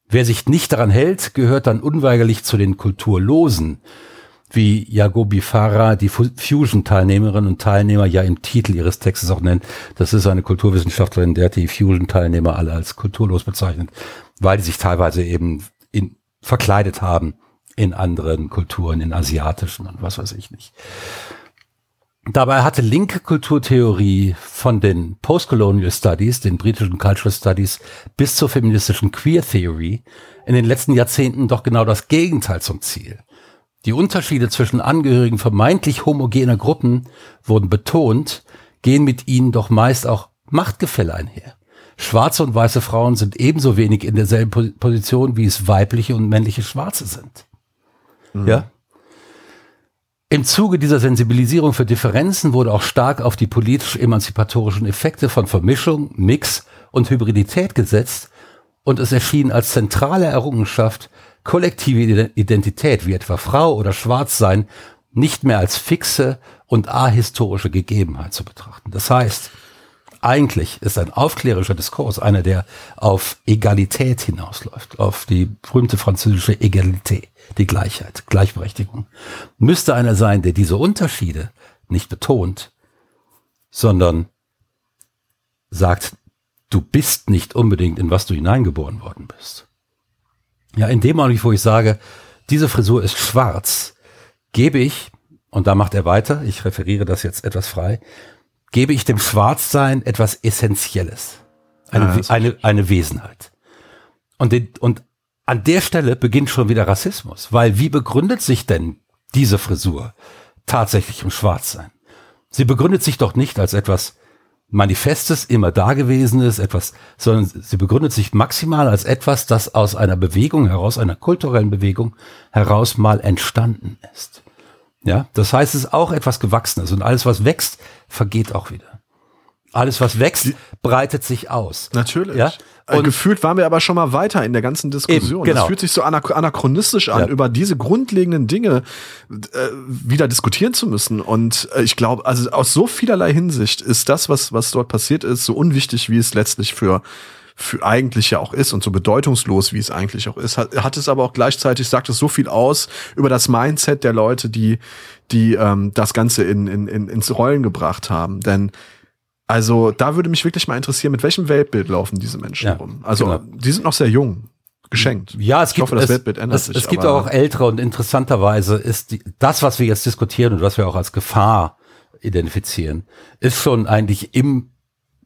Wer sich nicht daran hält, gehört dann unweigerlich zu den Kulturlosen, wie Jagobi Farah, die Fusion-Teilnehmerinnen und Teilnehmer ja im Titel ihres Textes auch nennt. Das ist eine Kulturwissenschaftlerin, der die Fusion-Teilnehmer alle als kulturlos bezeichnet, weil die sich teilweise eben in, verkleidet haben in anderen Kulturen, in asiatischen und was weiß ich nicht. Dabei hatte linke Kulturtheorie von den Postcolonial Studies, den britischen Cultural Studies, bis zur feministischen Queer Theory in den letzten Jahrzehnten doch genau das Gegenteil zum Ziel. Die Unterschiede zwischen Angehörigen vermeintlich homogener Gruppen wurden betont, gehen mit ihnen doch meist auch Machtgefälle einher. Schwarze und weiße Frauen sind ebenso wenig in derselben Position, wie es weibliche und männliche Schwarze sind. Mhm. Ja? Im Zuge dieser Sensibilisierung für Differenzen wurde auch stark auf die politisch-emanzipatorischen Effekte von Vermischung, Mix und Hybridität gesetzt und es erschien als zentrale Errungenschaft, kollektive Identität wie etwa Frau oder Schwarzsein nicht mehr als fixe und ahistorische Gegebenheit zu betrachten. Das heißt, eigentlich ist ein aufklärischer Diskurs einer, der auf Egalität hinausläuft, auf die berühmte französische Egalité, die Gleichheit, Gleichberechtigung. Müsste einer sein, der diese Unterschiede nicht betont, sondern sagt, du bist nicht unbedingt in was du hineingeboren worden bist. Ja, in dem Augenblick, wo ich sage, diese Frisur ist schwarz, gebe ich, und da macht er weiter, ich referiere das jetzt etwas frei, gebe ich dem Schwarzsein etwas Essentielles. Eine, ah, eine, eine Wesenheit. Und, den, und an der Stelle beginnt schon wieder Rassismus, weil wie begründet sich denn diese Frisur tatsächlich im Schwarzsein? Sie begründet sich doch nicht als etwas Manifestes, immer Dagewesenes, etwas, sondern sie begründet sich maximal als etwas, das aus einer Bewegung heraus, einer kulturellen Bewegung heraus mal entstanden ist. Ja, das heißt, es ist auch etwas Gewachsenes und alles, was wächst, vergeht auch wieder. Alles, was wächst, breitet sich aus. Natürlich. Ja? Äh, und gefühlt waren wir aber schon mal weiter in der ganzen Diskussion. Eben, genau. Das fühlt sich so anachronistisch an, ja. über diese grundlegenden Dinge äh, wieder diskutieren zu müssen. Und äh, ich glaube, also aus so vielerlei Hinsicht ist das, was, was dort passiert ist, so unwichtig, wie es letztlich für für eigentlich ja auch ist und so bedeutungslos, wie es eigentlich auch ist, hat, hat es aber auch gleichzeitig, sagt es so viel aus über das Mindset der Leute, die, die ähm, das Ganze in, in, in, ins Rollen gebracht haben. Denn also da würde mich wirklich mal interessieren, mit welchem Weltbild laufen diese Menschen ja, rum? Also genau. die sind noch sehr jung. Geschenkt. Ja, es ich gibt, hoffe, das es, Weltbild ändert es, sich. Es gibt auch ältere und interessanterweise ist die, das, was wir jetzt diskutieren und was wir auch als Gefahr identifizieren, ist schon eigentlich im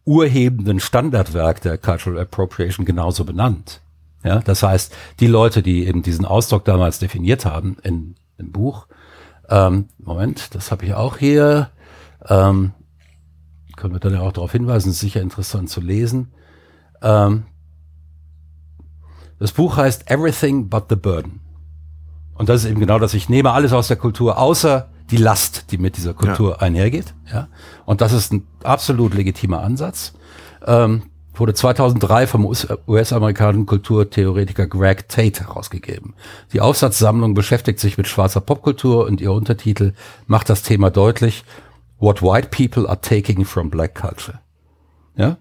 urhebenden Standardwerk der Cultural Appropriation genauso benannt. Ja, das heißt, die Leute, die eben diesen Ausdruck damals definiert haben in, im Buch, ähm, Moment, das habe ich auch hier, ähm, können wir dann ja auch darauf hinweisen, ist sicher interessant zu lesen. Ähm, das Buch heißt Everything but the Burden. Und das ist eben genau das, ich nehme alles aus der Kultur, außer die Last, die mit dieser Kultur ja. einhergeht. Ja? Und das ist ein absolut legitimer Ansatz. Ähm, wurde 2003 vom US-amerikanischen Kulturtheoretiker Greg Tate herausgegeben. Die Aufsatzsammlung beschäftigt sich mit schwarzer Popkultur und ihr Untertitel macht das Thema deutlich. What white people are taking from black culture. Ja?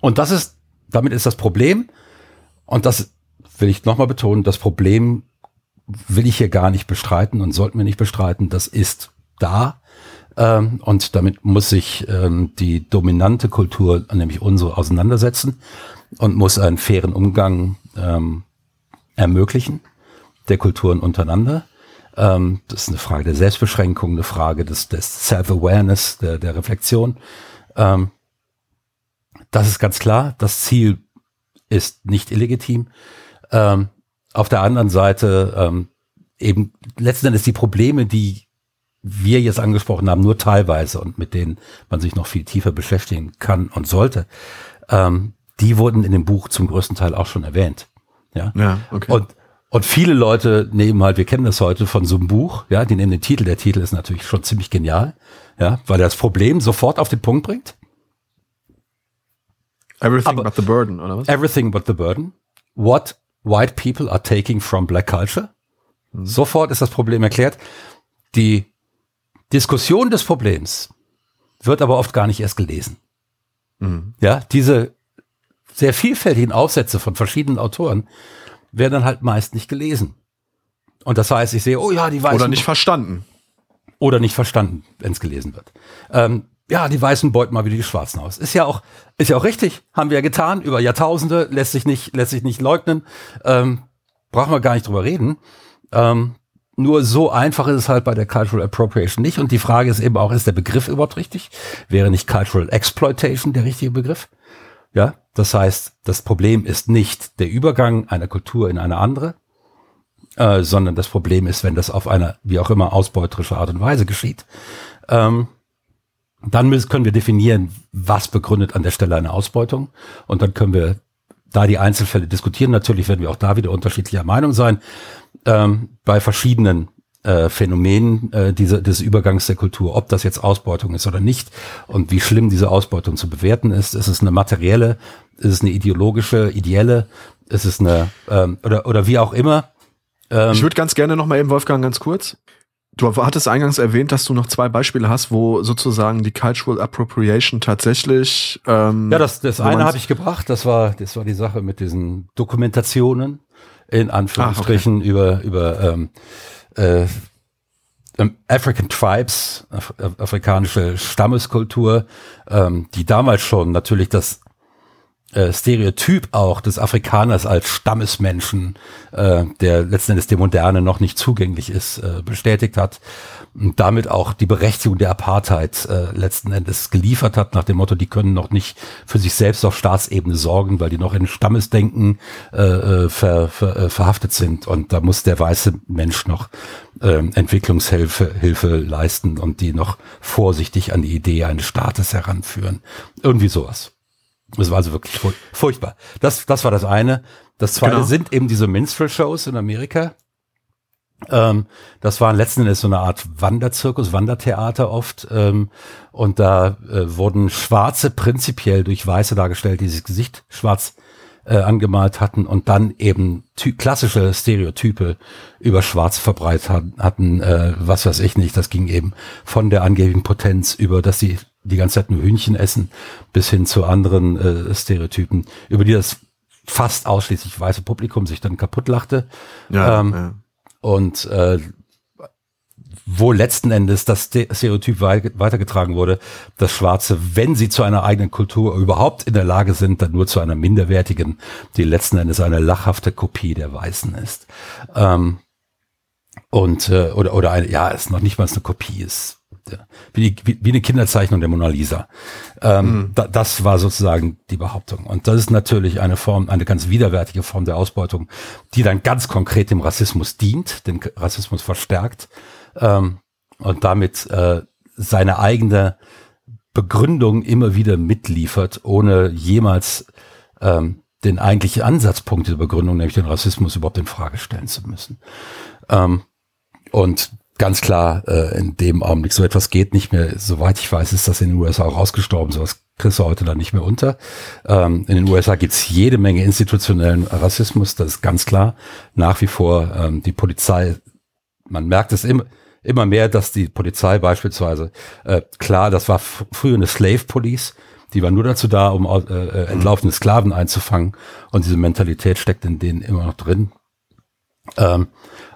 Und das ist, damit ist das Problem, und das will ich nochmal betonen, das Problem will ich hier gar nicht bestreiten und sollten wir nicht bestreiten. Das ist da. Ähm, und damit muss sich ähm, die dominante Kultur, nämlich unsere, auseinandersetzen und muss einen fairen Umgang ähm, ermöglichen der Kulturen untereinander. Ähm, das ist eine Frage der Selbstbeschränkung, eine Frage des, des Self-Awareness, der, der Reflexion. Ähm, das ist ganz klar. Das Ziel ist nicht illegitim. Ähm, auf der anderen Seite ähm, eben letzten Endes die Probleme, die wir jetzt angesprochen haben, nur teilweise und mit denen man sich noch viel tiefer beschäftigen kann und sollte, ähm, die wurden in dem Buch zum größten Teil auch schon erwähnt. Ja, ja okay. Und, Und viele Leute nehmen halt, wir kennen das heute von so einem Buch, ja, die nehmen den Titel, der Titel ist natürlich schon ziemlich genial, ja, weil er das Problem sofort auf den Punkt bringt. Everything Aber but the burden, oder was? Everything but the burden. What white people are taking from black culture. Mhm. Sofort ist das Problem erklärt. Die Diskussion des Problems wird aber oft gar nicht erst gelesen. Mhm. Ja, diese sehr vielfältigen Aufsätze von verschiedenen Autoren werden dann halt meist nicht gelesen. Und das heißt, ich sehe, oh ja, die Weißen. Oder nicht verstanden. Oder nicht verstanden, wenn es gelesen wird. Ähm, ja, die Weißen beuten mal wieder die Schwarzen aus. Ist ja auch, ist ja auch richtig. Haben wir ja getan über Jahrtausende, lässt sich nicht, lässt sich nicht leugnen. Ähm, brauchen wir gar nicht drüber reden. Ähm, nur so einfach ist es halt bei der Cultural Appropriation nicht. Und die Frage ist eben auch, ist der Begriff überhaupt richtig? Wäre nicht Cultural Exploitation der richtige Begriff? Ja, das heißt, das Problem ist nicht der Übergang einer Kultur in eine andere, äh, sondern das Problem ist, wenn das auf einer, wie auch immer, ausbeuterische Art und Weise geschieht. Ähm, dann müssen, können wir definieren, was begründet an der Stelle eine Ausbeutung. Und dann können wir da die Einzelfälle diskutieren. Natürlich werden wir auch da wieder unterschiedlicher Meinung sein. Ähm, bei verschiedenen äh, Phänomen äh, diese, des Übergangs der Kultur, ob das jetzt Ausbeutung ist oder nicht und wie schlimm diese Ausbeutung zu bewerten ist. Ist es eine materielle, ist es eine ideologische, ideelle, ist es eine ähm, oder, oder wie auch immer. Ähm, ich würde ganz gerne noch mal eben, Wolfgang, ganz kurz. Du hattest eingangs erwähnt, dass du noch zwei Beispiele hast, wo sozusagen die Cultural Appropriation tatsächlich. Ähm, ja, das, das eine habe ich gebracht. Das war, das war die Sache mit diesen Dokumentationen in Anführungsstrichen ah, okay. über über ähm, äh, ähm, African Tribes, Af afrikanische Stammeskultur, ähm, die damals schon natürlich das äh, Stereotyp auch des Afrikaners als Stammesmenschen, äh, der letzten Endes der Moderne noch nicht zugänglich ist, äh, bestätigt hat und damit auch die Berechtigung der Apartheid äh, letzten Endes geliefert hat, nach dem Motto, die können noch nicht für sich selbst auf Staatsebene sorgen, weil die noch in Stammesdenken äh, äh ver, ver, äh, verhaftet sind. Und da muss der weiße Mensch noch äh, Entwicklungshilfe Hilfe leisten und die noch vorsichtig an die Idee eines Staates heranführen. Irgendwie sowas. Das war also wirklich furchtbar. Das, das war das eine. Das zweite genau. sind eben diese Minstrel-Shows in Amerika. Ähm, das waren letzten Endes so eine Art Wanderzirkus, Wandertheater oft. Ähm, und da äh, wurden Schwarze prinzipiell durch Weiße dargestellt, die sich Gesicht schwarz äh, angemalt hatten und dann eben klassische Stereotype über Schwarz verbreitet hatten, äh, was weiß ich nicht. Das ging eben von der angeblichen Potenz über, dass sie die ganze Zeit nur Hühnchen essen, bis hin zu anderen äh, Stereotypen, über die das fast ausschließlich weiße Publikum sich dann kaputt lachte. Ja, ähm, ja. Und äh, wo letzten Endes das Stereotyp weitergetragen wurde, dass Schwarze, wenn sie zu einer eigenen Kultur überhaupt in der Lage sind, dann nur zu einer minderwertigen, die letzten Endes eine lachhafte Kopie der Weißen ist. Ähm, und äh, oder oder eine, ja, ist noch nicht mal eine Kopie ist wie, die, wie, wie eine Kinderzeichnung der Mona Lisa. Ähm, mhm. da, das war sozusagen die Behauptung. Und das ist natürlich eine Form, eine ganz widerwärtige Form der Ausbeutung, die dann ganz konkret dem Rassismus dient, den Rassismus verstärkt ähm, und damit äh, seine eigene Begründung immer wieder mitliefert, ohne jemals ähm, den eigentlichen Ansatzpunkt der Begründung, nämlich den Rassismus, überhaupt in Frage stellen zu müssen. Ähm, und ganz klar äh, in dem Augenblick. So etwas geht nicht mehr. Soweit ich weiß, ist das in den USA auch ausgestorben. Sowas kriegst du heute dann nicht mehr unter. Ähm, in den USA gibt's jede Menge institutionellen Rassismus, das ist ganz klar. Nach wie vor ähm, die Polizei, man merkt es immer, immer mehr, dass die Polizei beispielsweise, äh, klar, das war früher eine Slave Police, die war nur dazu da, um äh, äh, entlaufene Sklaven einzufangen. Und diese Mentalität steckt in denen immer noch drin. Ähm,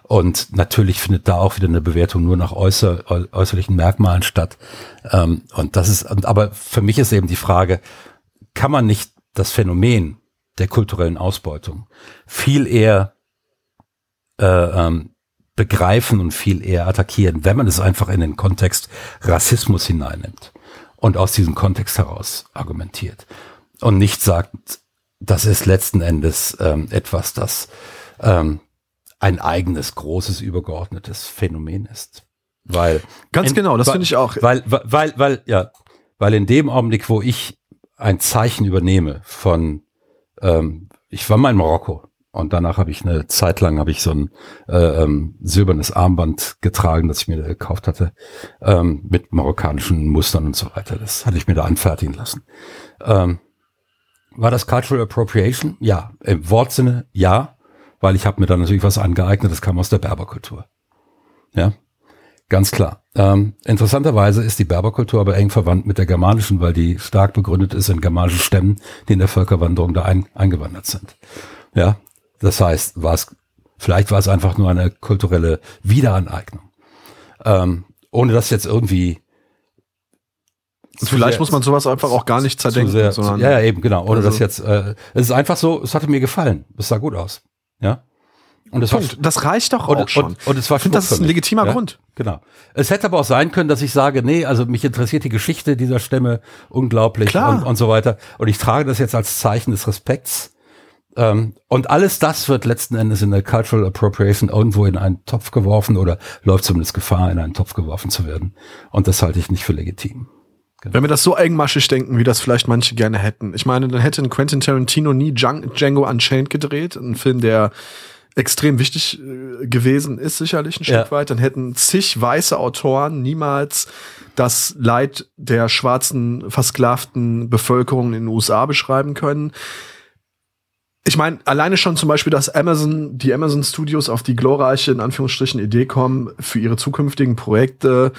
und natürlich findet da auch wieder eine Bewertung nur nach äußer, äußerlichen Merkmalen statt. Ähm, und das ist, aber für mich ist eben die Frage, kann man nicht das Phänomen der kulturellen Ausbeutung viel eher äh, ähm, begreifen und viel eher attackieren, wenn man es einfach in den Kontext Rassismus hineinnimmt und aus diesem Kontext heraus argumentiert und nicht sagt, das ist letzten Endes ähm, etwas, das ähm, ein eigenes, großes, übergeordnetes Phänomen ist. Weil. Ganz in, genau, das finde ich auch. Weil, weil, weil, weil, ja, weil in dem Augenblick, wo ich ein Zeichen übernehme von, ähm, ich war mal in Marokko und danach habe ich eine Zeit lang habe ich so ein äh, ähm, silbernes Armband getragen, das ich mir gekauft hatte, ähm, mit marokkanischen Mustern und so weiter. Das hatte ich mir da anfertigen lassen. Ähm, war das Cultural Appropriation? Ja. Im Wortsinne ja, weil ich habe mir da natürlich was angeeignet, das kam aus der Berberkultur. Ja, ganz klar. Ähm, interessanterweise ist die Berberkultur aber eng verwandt mit der germanischen, weil die stark begründet ist in germanischen Stämmen, die in der Völkerwanderung da ein, eingewandert sind. Ja, das heißt, war es, vielleicht war es einfach nur eine kulturelle Wiederaneignung. Ähm, ohne dass jetzt irgendwie Vielleicht sehr, muss man sowas einfach auch gar nicht zerdenken. Sehr, sondern, ja, ja, eben, genau. Ohne also, dass jetzt, äh, es ist einfach so, es hatte mir gefallen. Es sah gut aus. Ja. Und das, Punkt. War, das reicht doch und, auch schon. Und, und es war ich finde, das ist ein legitimer ja? Grund. Genau. Es hätte aber auch sein können, dass ich sage, nee, also mich interessiert die Geschichte dieser Stämme unglaublich Klar. Und, und so weiter. Und ich trage das jetzt als Zeichen des Respekts. Ähm, und alles das wird letzten Endes in der Cultural Appropriation irgendwo in einen Topf geworfen oder läuft zumindest Gefahr, in einen Topf geworfen zu werden. Und das halte ich nicht für legitim. Genau. Wenn wir das so engmaschig denken, wie das vielleicht manche gerne hätten. Ich meine, dann hätte Quentin Tarantino nie Django Unchained gedreht, ein Film, der extrem wichtig äh, gewesen ist, sicherlich ein Stück ja. weit. Dann hätten zig weiße Autoren niemals das Leid der schwarzen, versklavten Bevölkerung in den USA beschreiben können ich meine, alleine schon zum Beispiel, dass Amazon, die Amazon Studios auf die glorreiche, in Anführungsstrichen, Idee kommen, für ihre zukünftigen Projekte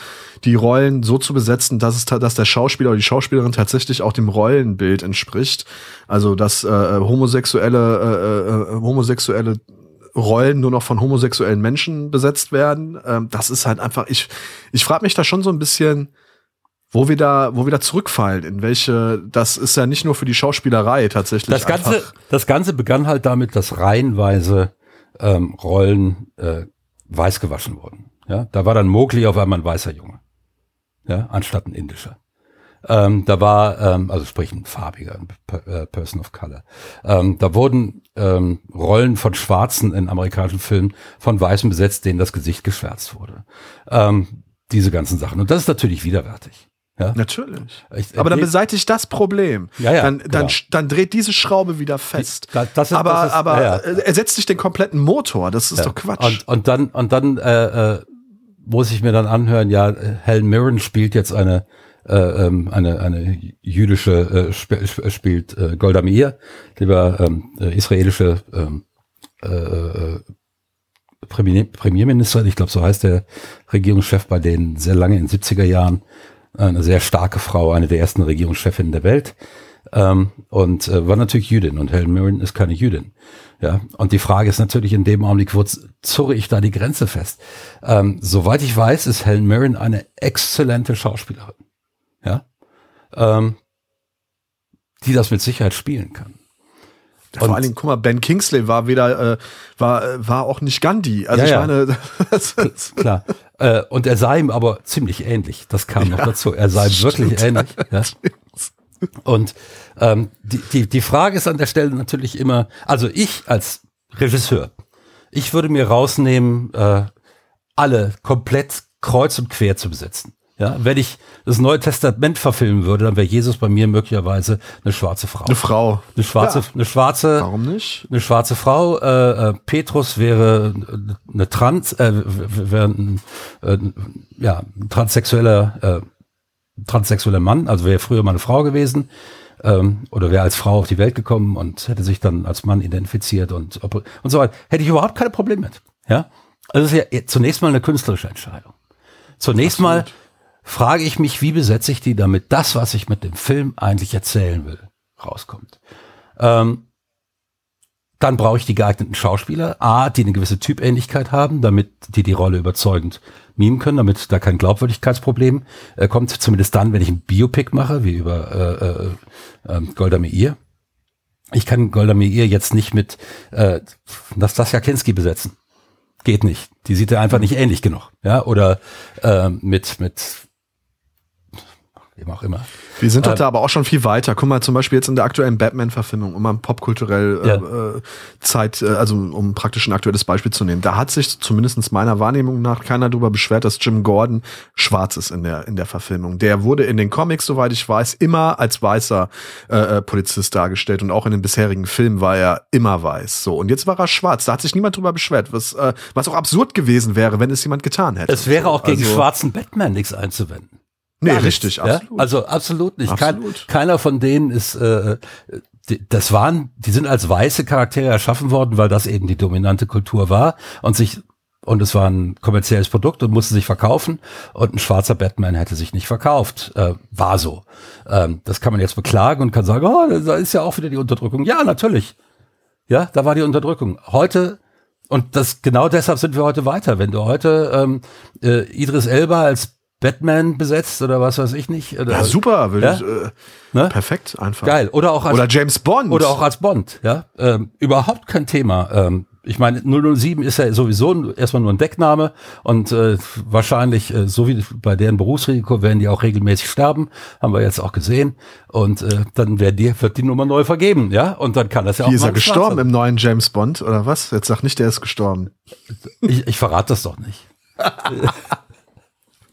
die Rollen so zu besetzen, dass es, dass der Schauspieler oder die Schauspielerin tatsächlich auch dem Rollenbild entspricht. Also, dass äh, homosexuelle, äh, äh, homosexuelle Rollen nur noch von homosexuellen Menschen besetzt werden. Ähm, das ist halt einfach, ich, ich frage mich da schon so ein bisschen, wo wir da, wo wir da zurückfallen, in welche, das ist ja nicht nur für die Schauspielerei tatsächlich. Das Ganze, das Ganze begann halt damit, dass reihenweise ähm, Rollen äh, weiß gewaschen wurden. Ja, da war dann Mowgli auf einmal ein weißer Junge, ja, anstatt ein indischer. Ähm, da war, ähm, also sprich ein farbiger, ein äh, Person of Color. Ähm, da wurden ähm, Rollen von Schwarzen in amerikanischen Filmen von Weißen besetzt, denen das Gesicht geschwärzt wurde. Ähm, diese ganzen Sachen. Und das ist natürlich widerwärtig. Ja? Natürlich. Ich, aber dann beseitigt das Problem. Ja, ja, dann, dann, genau. dann dreht diese Schraube wieder fest. Das, das ist, aber ist, aber ja, ja. ersetzt sich den kompletten Motor. Das ist doch Quatsch. Und, und dann, und dann äh, äh, muss ich mir dann anhören, ja, Helen Mirren spielt jetzt eine äh, ähm, eine, eine jüdische äh, sp spielt äh, Golda Meir, die war ähm, äh, israelische ähm, äh, äh Premier, Premierminister, ich glaube, so heißt der Regierungschef bei denen sehr lange in den 70er Jahren eine sehr starke Frau, eine der ersten Regierungschefinnen der Welt. Ähm, und äh, war natürlich Jüdin und Helen Mirren ist keine Jüdin. Ja, und die Frage ist natürlich in dem Augenblick, wo zurre ich da die Grenze fest? Ähm, soweit ich weiß, ist Helen Mirren eine exzellente Schauspielerin. Ja, ähm, die das mit Sicherheit spielen kann. Vor allen Dingen, guck mal, Ben Kingsley war weder, äh, war, äh, war auch nicht Gandhi. Also ja, ich meine, [laughs] klar. Äh, und er sah ihm aber ziemlich ähnlich. Das kam ja, noch dazu. Er sah ihm wirklich ähnlich. Ja. Und ähm, die, die, die Frage ist an der Stelle natürlich immer, also ich als Regisseur, ich würde mir rausnehmen, äh, alle komplett kreuz und quer zu besetzen. Ja, wenn ich das Neue Testament verfilmen würde, dann wäre Jesus bei mir möglicherweise eine schwarze Frau. Eine Frau. Eine schwarze, ja. eine schwarze. Warum nicht? Eine schwarze Frau. Äh, äh, Petrus wäre eine Trans, äh, wäre ein, äh, ja, ein transsexueller, äh, transsexueller Mann, also wäre früher mal eine Frau gewesen. Ähm, oder wäre als Frau auf die Welt gekommen und hätte sich dann als Mann identifiziert und, und so weiter. Hätte ich überhaupt keine Probleme mit. Ja. Also das ist ja zunächst mal eine künstlerische Entscheidung. Zunächst Absolut. mal frage ich mich, wie besetze ich die, damit das, was ich mit dem Film eigentlich erzählen will, rauskommt. Ähm, dann brauche ich die geeigneten Schauspieler, A, die eine gewisse Typähnlichkeit haben, damit die die Rolle überzeugend mimen können, damit da kein Glaubwürdigkeitsproblem äh, kommt, zumindest dann, wenn ich ein Biopic mache, wie über äh, äh, äh, Golda Meir. Ich kann Golda Meir jetzt nicht mit äh, Nastasia Kinski besetzen. Geht nicht. Die sieht ja einfach nicht ähnlich genug. Ja, oder äh, mit, mit wem auch immer. Wir sind doch ähm, da aber auch schon viel weiter. Guck mal, zum Beispiel jetzt in der aktuellen Batman-Verfilmung, um mal popkulturell äh, ja. äh, Zeit, äh, also um praktisch ein aktuelles Beispiel zu nehmen. Da hat sich zumindest meiner Wahrnehmung nach keiner darüber beschwert, dass Jim Gordon schwarz ist in der, in der Verfilmung. Der wurde in den Comics, soweit ich weiß, immer als weißer äh, äh, Polizist dargestellt und auch in den bisherigen Filmen war er immer weiß. So, und jetzt war er schwarz. Da hat sich niemand drüber beschwert, was, äh, was auch absurd gewesen wäre, wenn es jemand getan hätte. Es wäre auch gegen also, schwarzen Batman nichts einzuwenden. Nee, Gar richtig, nichts, absolut. Ja? Also absolut nicht. Absolut. Kein, keiner von denen ist, äh, die, das waren, die sind als weiße Charaktere erschaffen worden, weil das eben die dominante Kultur war und sich und es war ein kommerzielles Produkt und musste sich verkaufen und ein schwarzer Batman hätte sich nicht verkauft. Äh, war so. Ähm, das kann man jetzt beklagen und kann sagen, oh, da ist ja auch wieder die Unterdrückung. Ja, natürlich. Ja, da war die Unterdrückung. Heute und das genau deshalb sind wir heute weiter. Wenn du heute ähm, äh, Idris Elba als Batman besetzt oder was weiß ich nicht. Oder, ja, super, will ja? Ich, äh, ne? perfekt einfach. Geil. Oder auch als, oder James Bond. Oder auch als Bond, ja. Ähm, überhaupt kein Thema. Ähm, ich meine, 007 ist ja sowieso erstmal nur ein Deckname und äh, wahrscheinlich, äh, so wie bei deren Berufsrisiko, werden die auch regelmäßig sterben, haben wir jetzt auch gesehen. Und äh, dann wird die, wird die Nummer neu vergeben, ja. Und dann kann das ja Wie auch. Wie ist er gestorben im neuen James Bond oder was? Jetzt sag nicht, der ist gestorben. Ich, ich verrate das doch nicht. [laughs]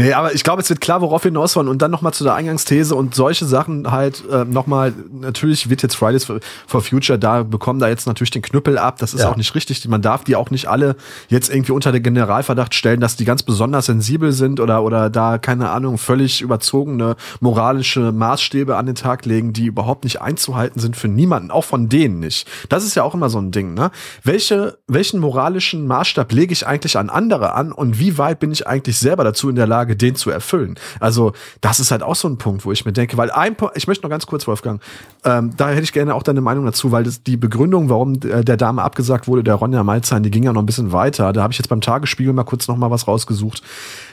Nee, aber ich glaube, es wird klar, worauf wir hinaus wollen. Und dann nochmal zu der Eingangsthese und solche Sachen halt äh, nochmal, natürlich wird jetzt Fridays for, for, Future, da bekommen da jetzt natürlich den Knüppel ab. Das ist ja. auch nicht richtig. Man darf die auch nicht alle jetzt irgendwie unter den Generalverdacht stellen, dass die ganz besonders sensibel sind oder, oder da, keine Ahnung, völlig überzogene moralische Maßstäbe an den Tag legen, die überhaupt nicht einzuhalten sind für niemanden, auch von denen nicht. Das ist ja auch immer so ein Ding, ne? Welche, welchen moralischen Maßstab lege ich eigentlich an andere an und wie weit bin ich eigentlich selber dazu in der Lage, Lage, den zu erfüllen. Also das ist halt auch so ein Punkt, wo ich mir denke, weil ein Punkt, ich möchte noch ganz kurz, Wolfgang, ähm, da hätte ich gerne auch deine Meinung dazu, weil das die Begründung, warum äh, der Dame abgesagt wurde, der Ronja Malzahn, die ging ja noch ein bisschen weiter. Da habe ich jetzt beim Tagesspiegel mal kurz noch mal was rausgesucht.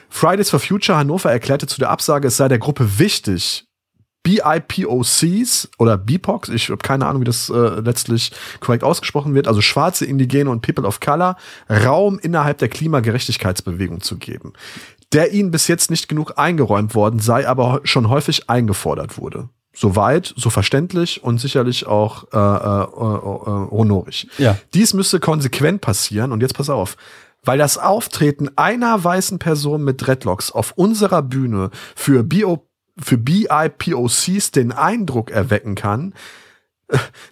Fridays for Future Hannover erklärte zu der Absage, es sei der Gruppe wichtig, BIPOCs oder BIPOCs, ich habe keine Ahnung, wie das äh, letztlich korrekt ausgesprochen wird, also schwarze, Indigene und People of Color, Raum innerhalb der Klimagerechtigkeitsbewegung zu geben der ihnen bis jetzt nicht genug eingeräumt worden sei, aber schon häufig eingefordert wurde. Soweit, so verständlich und sicherlich auch äh, äh, äh, honorig. Ja. Dies müsste konsequent passieren und jetzt pass auf. Weil das Auftreten einer weißen Person mit Dreadlocks auf unserer Bühne für, BO, für BIPOCs den Eindruck erwecken kann,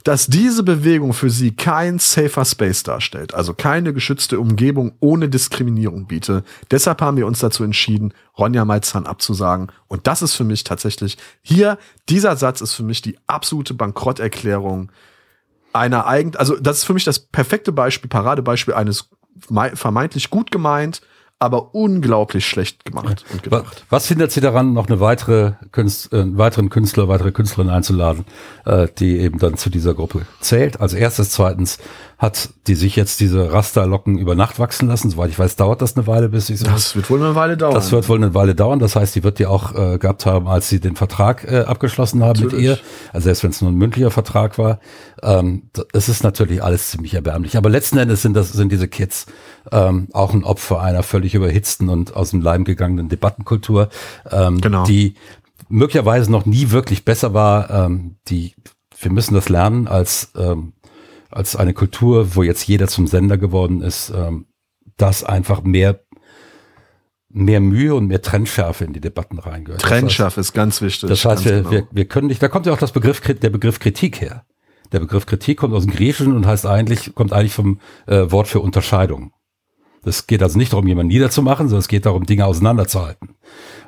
dass diese Bewegung für sie kein safer Space darstellt, also keine geschützte Umgebung ohne Diskriminierung biete. Deshalb haben wir uns dazu entschieden, Ronja Malzahn abzusagen. Und das ist für mich tatsächlich hier, dieser Satz ist für mich die absolute Bankrotterklärung einer eigen, also das ist für mich das perfekte Beispiel, Paradebeispiel eines vermeintlich gut gemeint, aber unglaublich schlecht gemacht und gedacht. Was hindert Sie daran, noch eine weitere Künst, äh, einen weiteren Künstler, weitere Künstlerin einzuladen, äh, die eben dann zu dieser Gruppe zählt? Als erstes, zweitens, hat die sich jetzt diese Rasterlocken über Nacht wachsen lassen. Soweit ich weiß, dauert das eine Weile, bis sie so. Das wird wohl eine Weile dauern. Das wird wohl eine Weile dauern. Das heißt, die wird die auch äh, gehabt haben, als sie den Vertrag äh, abgeschlossen haben natürlich. mit ihr. Also selbst wenn es nur ein mündlicher Vertrag war. Ähm, es ist natürlich alles ziemlich erbärmlich. Aber letzten Endes sind das sind diese Kids ähm, auch ein Opfer einer völlig überhitzten und aus dem Leim gegangenen Debattenkultur, ähm, genau. die möglicherweise noch nie wirklich besser war. Ähm, die wir müssen das lernen als ähm, als eine Kultur, wo jetzt jeder zum Sender geworden ist, ähm, dass einfach mehr mehr Mühe und mehr Trennschärfe in die Debatten reingehört. Trennschärfe ist ganz wichtig. Das heißt, wir, genau. wir, wir können nicht, da kommt ja auch das Begriff, der Begriff Kritik her. Der Begriff Kritik kommt aus dem Griechischen und heißt eigentlich, kommt eigentlich vom äh, Wort für Unterscheidung. Es geht also nicht darum, jemanden niederzumachen, sondern es geht darum, Dinge auseinanderzuhalten.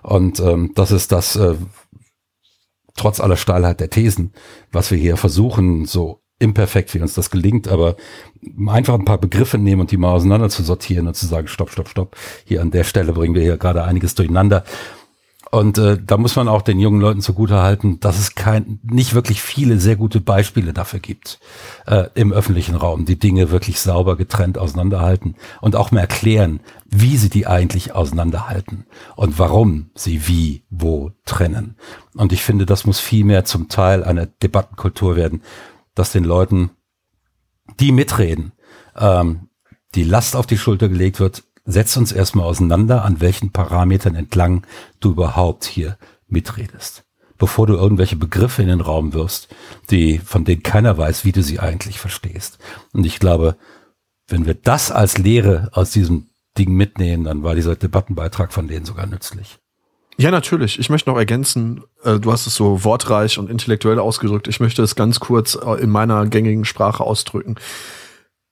Und ähm, das ist das, äh, trotz aller Steilheit der Thesen, was wir hier versuchen, so imperfekt, wie uns das gelingt, aber einfach ein paar Begriffe nehmen und die mal auseinander zu sortieren und zu sagen, stopp, stopp, stopp, hier an der Stelle bringen wir hier gerade einiges durcheinander. Und äh, da muss man auch den jungen Leuten zugutehalten, dass es kein, nicht wirklich viele sehr gute Beispiele dafür gibt äh, im öffentlichen Raum, die Dinge wirklich sauber getrennt auseinanderhalten und auch mal erklären, wie sie die eigentlich auseinanderhalten und warum sie wie, wo trennen. Und ich finde, das muss viel mehr zum Teil einer Debattenkultur werden, dass den Leuten, die mitreden, ähm, die Last auf die Schulter gelegt wird, setz uns erstmal auseinander, an welchen Parametern entlang du überhaupt hier mitredest. Bevor du irgendwelche Begriffe in den Raum wirfst, die, von denen keiner weiß, wie du sie eigentlich verstehst. Und ich glaube, wenn wir das als Lehre aus diesem Ding mitnehmen, dann war dieser Debattenbeitrag von denen sogar nützlich. Ja, natürlich. Ich möchte noch ergänzen, äh, du hast es so wortreich und intellektuell ausgedrückt. Ich möchte es ganz kurz äh, in meiner gängigen Sprache ausdrücken.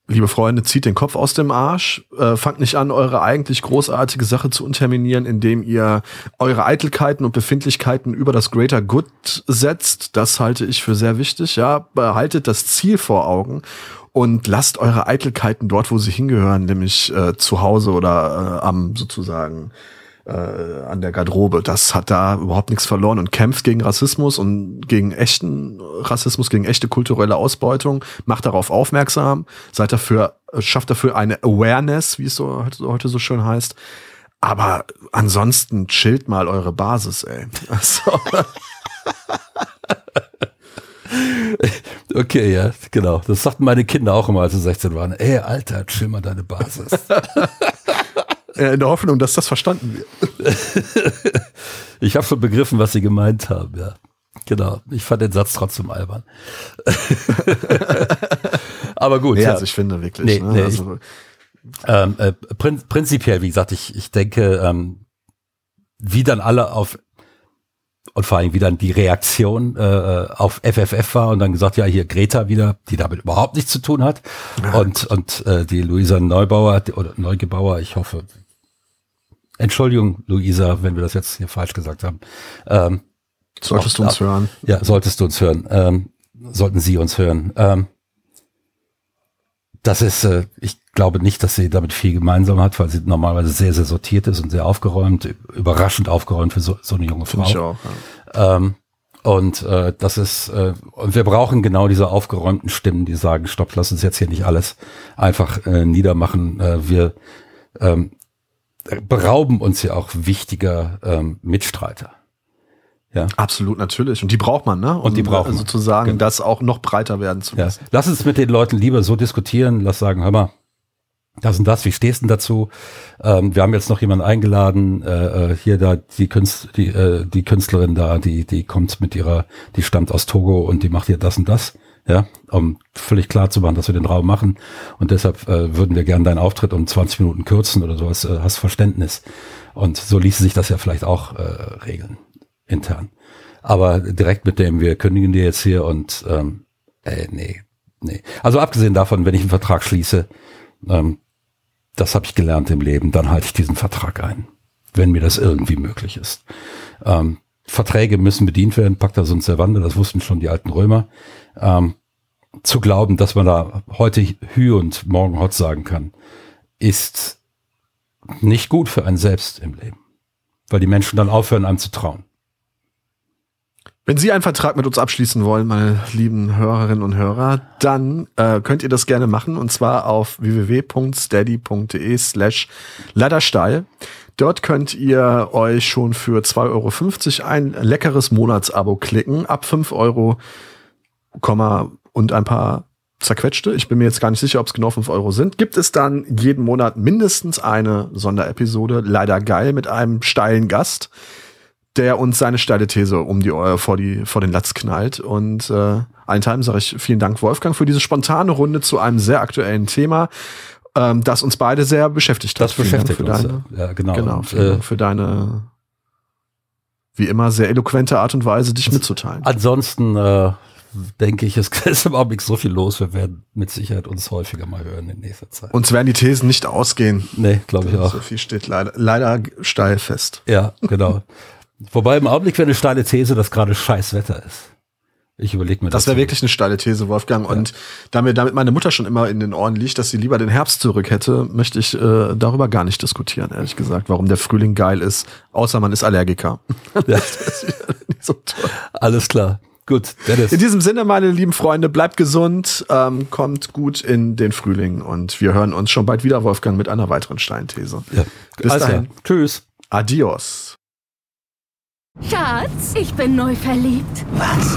Liebe Freunde, zieht den Kopf aus dem Arsch, äh, fangt nicht an, eure eigentlich großartige Sache zu unterminieren, indem ihr eure Eitelkeiten und Befindlichkeiten über das Greater Good setzt. Das halte ich für sehr wichtig. Ja, behaltet das Ziel vor Augen und lasst eure Eitelkeiten dort, wo sie hingehören, nämlich äh, zu Hause oder äh, am sozusagen äh, an der Garderobe. Das hat da überhaupt nichts verloren und kämpft gegen Rassismus und gegen echten Rassismus, gegen echte kulturelle Ausbeutung, macht darauf aufmerksam, seid dafür, äh, schafft dafür eine Awareness, wie es so heute so schön heißt. Aber ansonsten chillt mal eure Basis, ey. [laughs] Also. [laughs] Okay, ja, genau. Das sagten meine Kinder auch immer, als sie 16 waren. Ey, Alter, chill mal deine Basis. [laughs] Äh, in der Hoffnung, dass das verstanden wird. [laughs] ich habe schon begriffen, was sie gemeint haben, ja. Genau. Ich fand den Satz trotzdem albern. [laughs] Aber gut. Ja. also ich finde wirklich. Nee, ne? nee, also, ich, ähm, äh, prin prinzipiell, wie gesagt, ich, ich denke, ähm, wie dann alle auf und vor allem wie dann die Reaktion äh, auf FFF war und dann gesagt, ja, hier Greta wieder, die damit überhaupt nichts zu tun hat. Und, und äh, die Luisa Neubauer oder Neugebauer, ich hoffe, Entschuldigung, Luisa, wenn wir das jetzt hier falsch gesagt haben. Ähm, solltest du uns hören? Ja, solltest du uns hören. Ähm, sollten Sie uns hören. Ähm, das ist, äh, ich glaube nicht, dass sie damit viel gemeinsam hat, weil sie normalerweise sehr, sehr sortiert ist und sehr aufgeräumt, überraschend aufgeräumt für so, so eine junge Frau. Ich auch, ja. ähm, und äh, das ist, äh, und wir brauchen genau diese aufgeräumten Stimmen, die sagen, stopp, lass uns jetzt hier nicht alles einfach äh, niedermachen. Äh, wir ähm, berauben uns ja auch wichtiger ähm, Mitstreiter. Ja. Absolut, natürlich. Und die braucht man, ne? Um und die braucht man. sozusagen genau. das auch noch breiter werden zu lassen. Ja. Lass uns mit den Leuten lieber so diskutieren, lass sagen, hör mal, das und das, wie stehst du dazu? Ähm, wir haben jetzt noch jemanden eingeladen, äh, äh hier da die, Künst, die, äh, die Künstlerin da, die, die kommt mit ihrer, die stammt aus Togo und die macht hier das und das ja, um völlig klar zu machen, dass wir den Raum machen. Und deshalb äh, würden wir gerne deinen Auftritt um 20 Minuten kürzen oder sowas, äh, hast Verständnis. Und so ließe sich das ja vielleicht auch äh, regeln, intern. Aber direkt mit dem, wir kündigen dir jetzt hier und ähm, äh, nee, nee. Also abgesehen davon, wenn ich einen Vertrag schließe, ähm, das habe ich gelernt im Leben, dann halte ich diesen Vertrag ein, wenn mir das irgendwie möglich ist. Ähm, Verträge müssen bedient werden, Pacta sunt servanda, das wussten schon die alten Römer. Ähm, zu glauben, dass man da heute Hü und morgen Hot sagen kann, ist nicht gut für einen selbst im Leben. Weil die Menschen dann aufhören, einem zu trauen. Wenn Sie einen Vertrag mit uns abschließen wollen, meine lieben Hörerinnen und Hörer, dann äh, könnt ihr das gerne machen und zwar auf www.steady.de slash Ladderstall. Dort könnt ihr euch schon für 2,50 Euro ein leckeres Monatsabo klicken. Ab 5 Euro, und ein paar zerquetschte, ich bin mir jetzt gar nicht sicher, ob es genau 5 Euro sind, gibt es dann jeden Monat mindestens eine Sonderepisode, leider geil, mit einem steilen Gast, der uns seine steile These um die vor die vor den Latz knallt. Und äh, ein Time sage ich vielen Dank, Wolfgang, für diese spontane Runde zu einem sehr aktuellen Thema ähm, das uns beide sehr beschäftigt das hat. Das beschäftigt für uns. Deine, ja, genau. Genau, für, äh, für deine wie immer sehr eloquente Art und Weise, dich mitzuteilen. Ansonsten äh, denke ich, es [laughs] ist im Augenblick so viel los. Wir werden mit Sicherheit uns häufiger mal hören in nächster Zeit. Uns werden die Thesen nicht ausgehen. Nee, glaube ich auch. So viel steht leider, leider steil fest. Ja, genau. Wobei im Augenblick wäre eine steile These, dass gerade scheiß Wetter ist. Ich überlege mir das. Das wäre wirklich eine steile These, Wolfgang. Ja. Und damit, damit meine Mutter schon immer in den Ohren liegt, dass sie lieber den Herbst zurück hätte, möchte ich äh, darüber gar nicht diskutieren, ehrlich gesagt, warum der Frühling geil ist, außer man ist Allergiker. Ja. [laughs] ist so toll. Alles klar. Gut, Dennis. In diesem Sinne, meine lieben Freunde, bleibt gesund, ähm, kommt gut in den Frühling und wir hören uns schon bald wieder, Wolfgang, mit einer weiteren Steinthese. Ja. Bis also, dahin. Tschüss. Adios. Schatz, ich bin neu verliebt. Was?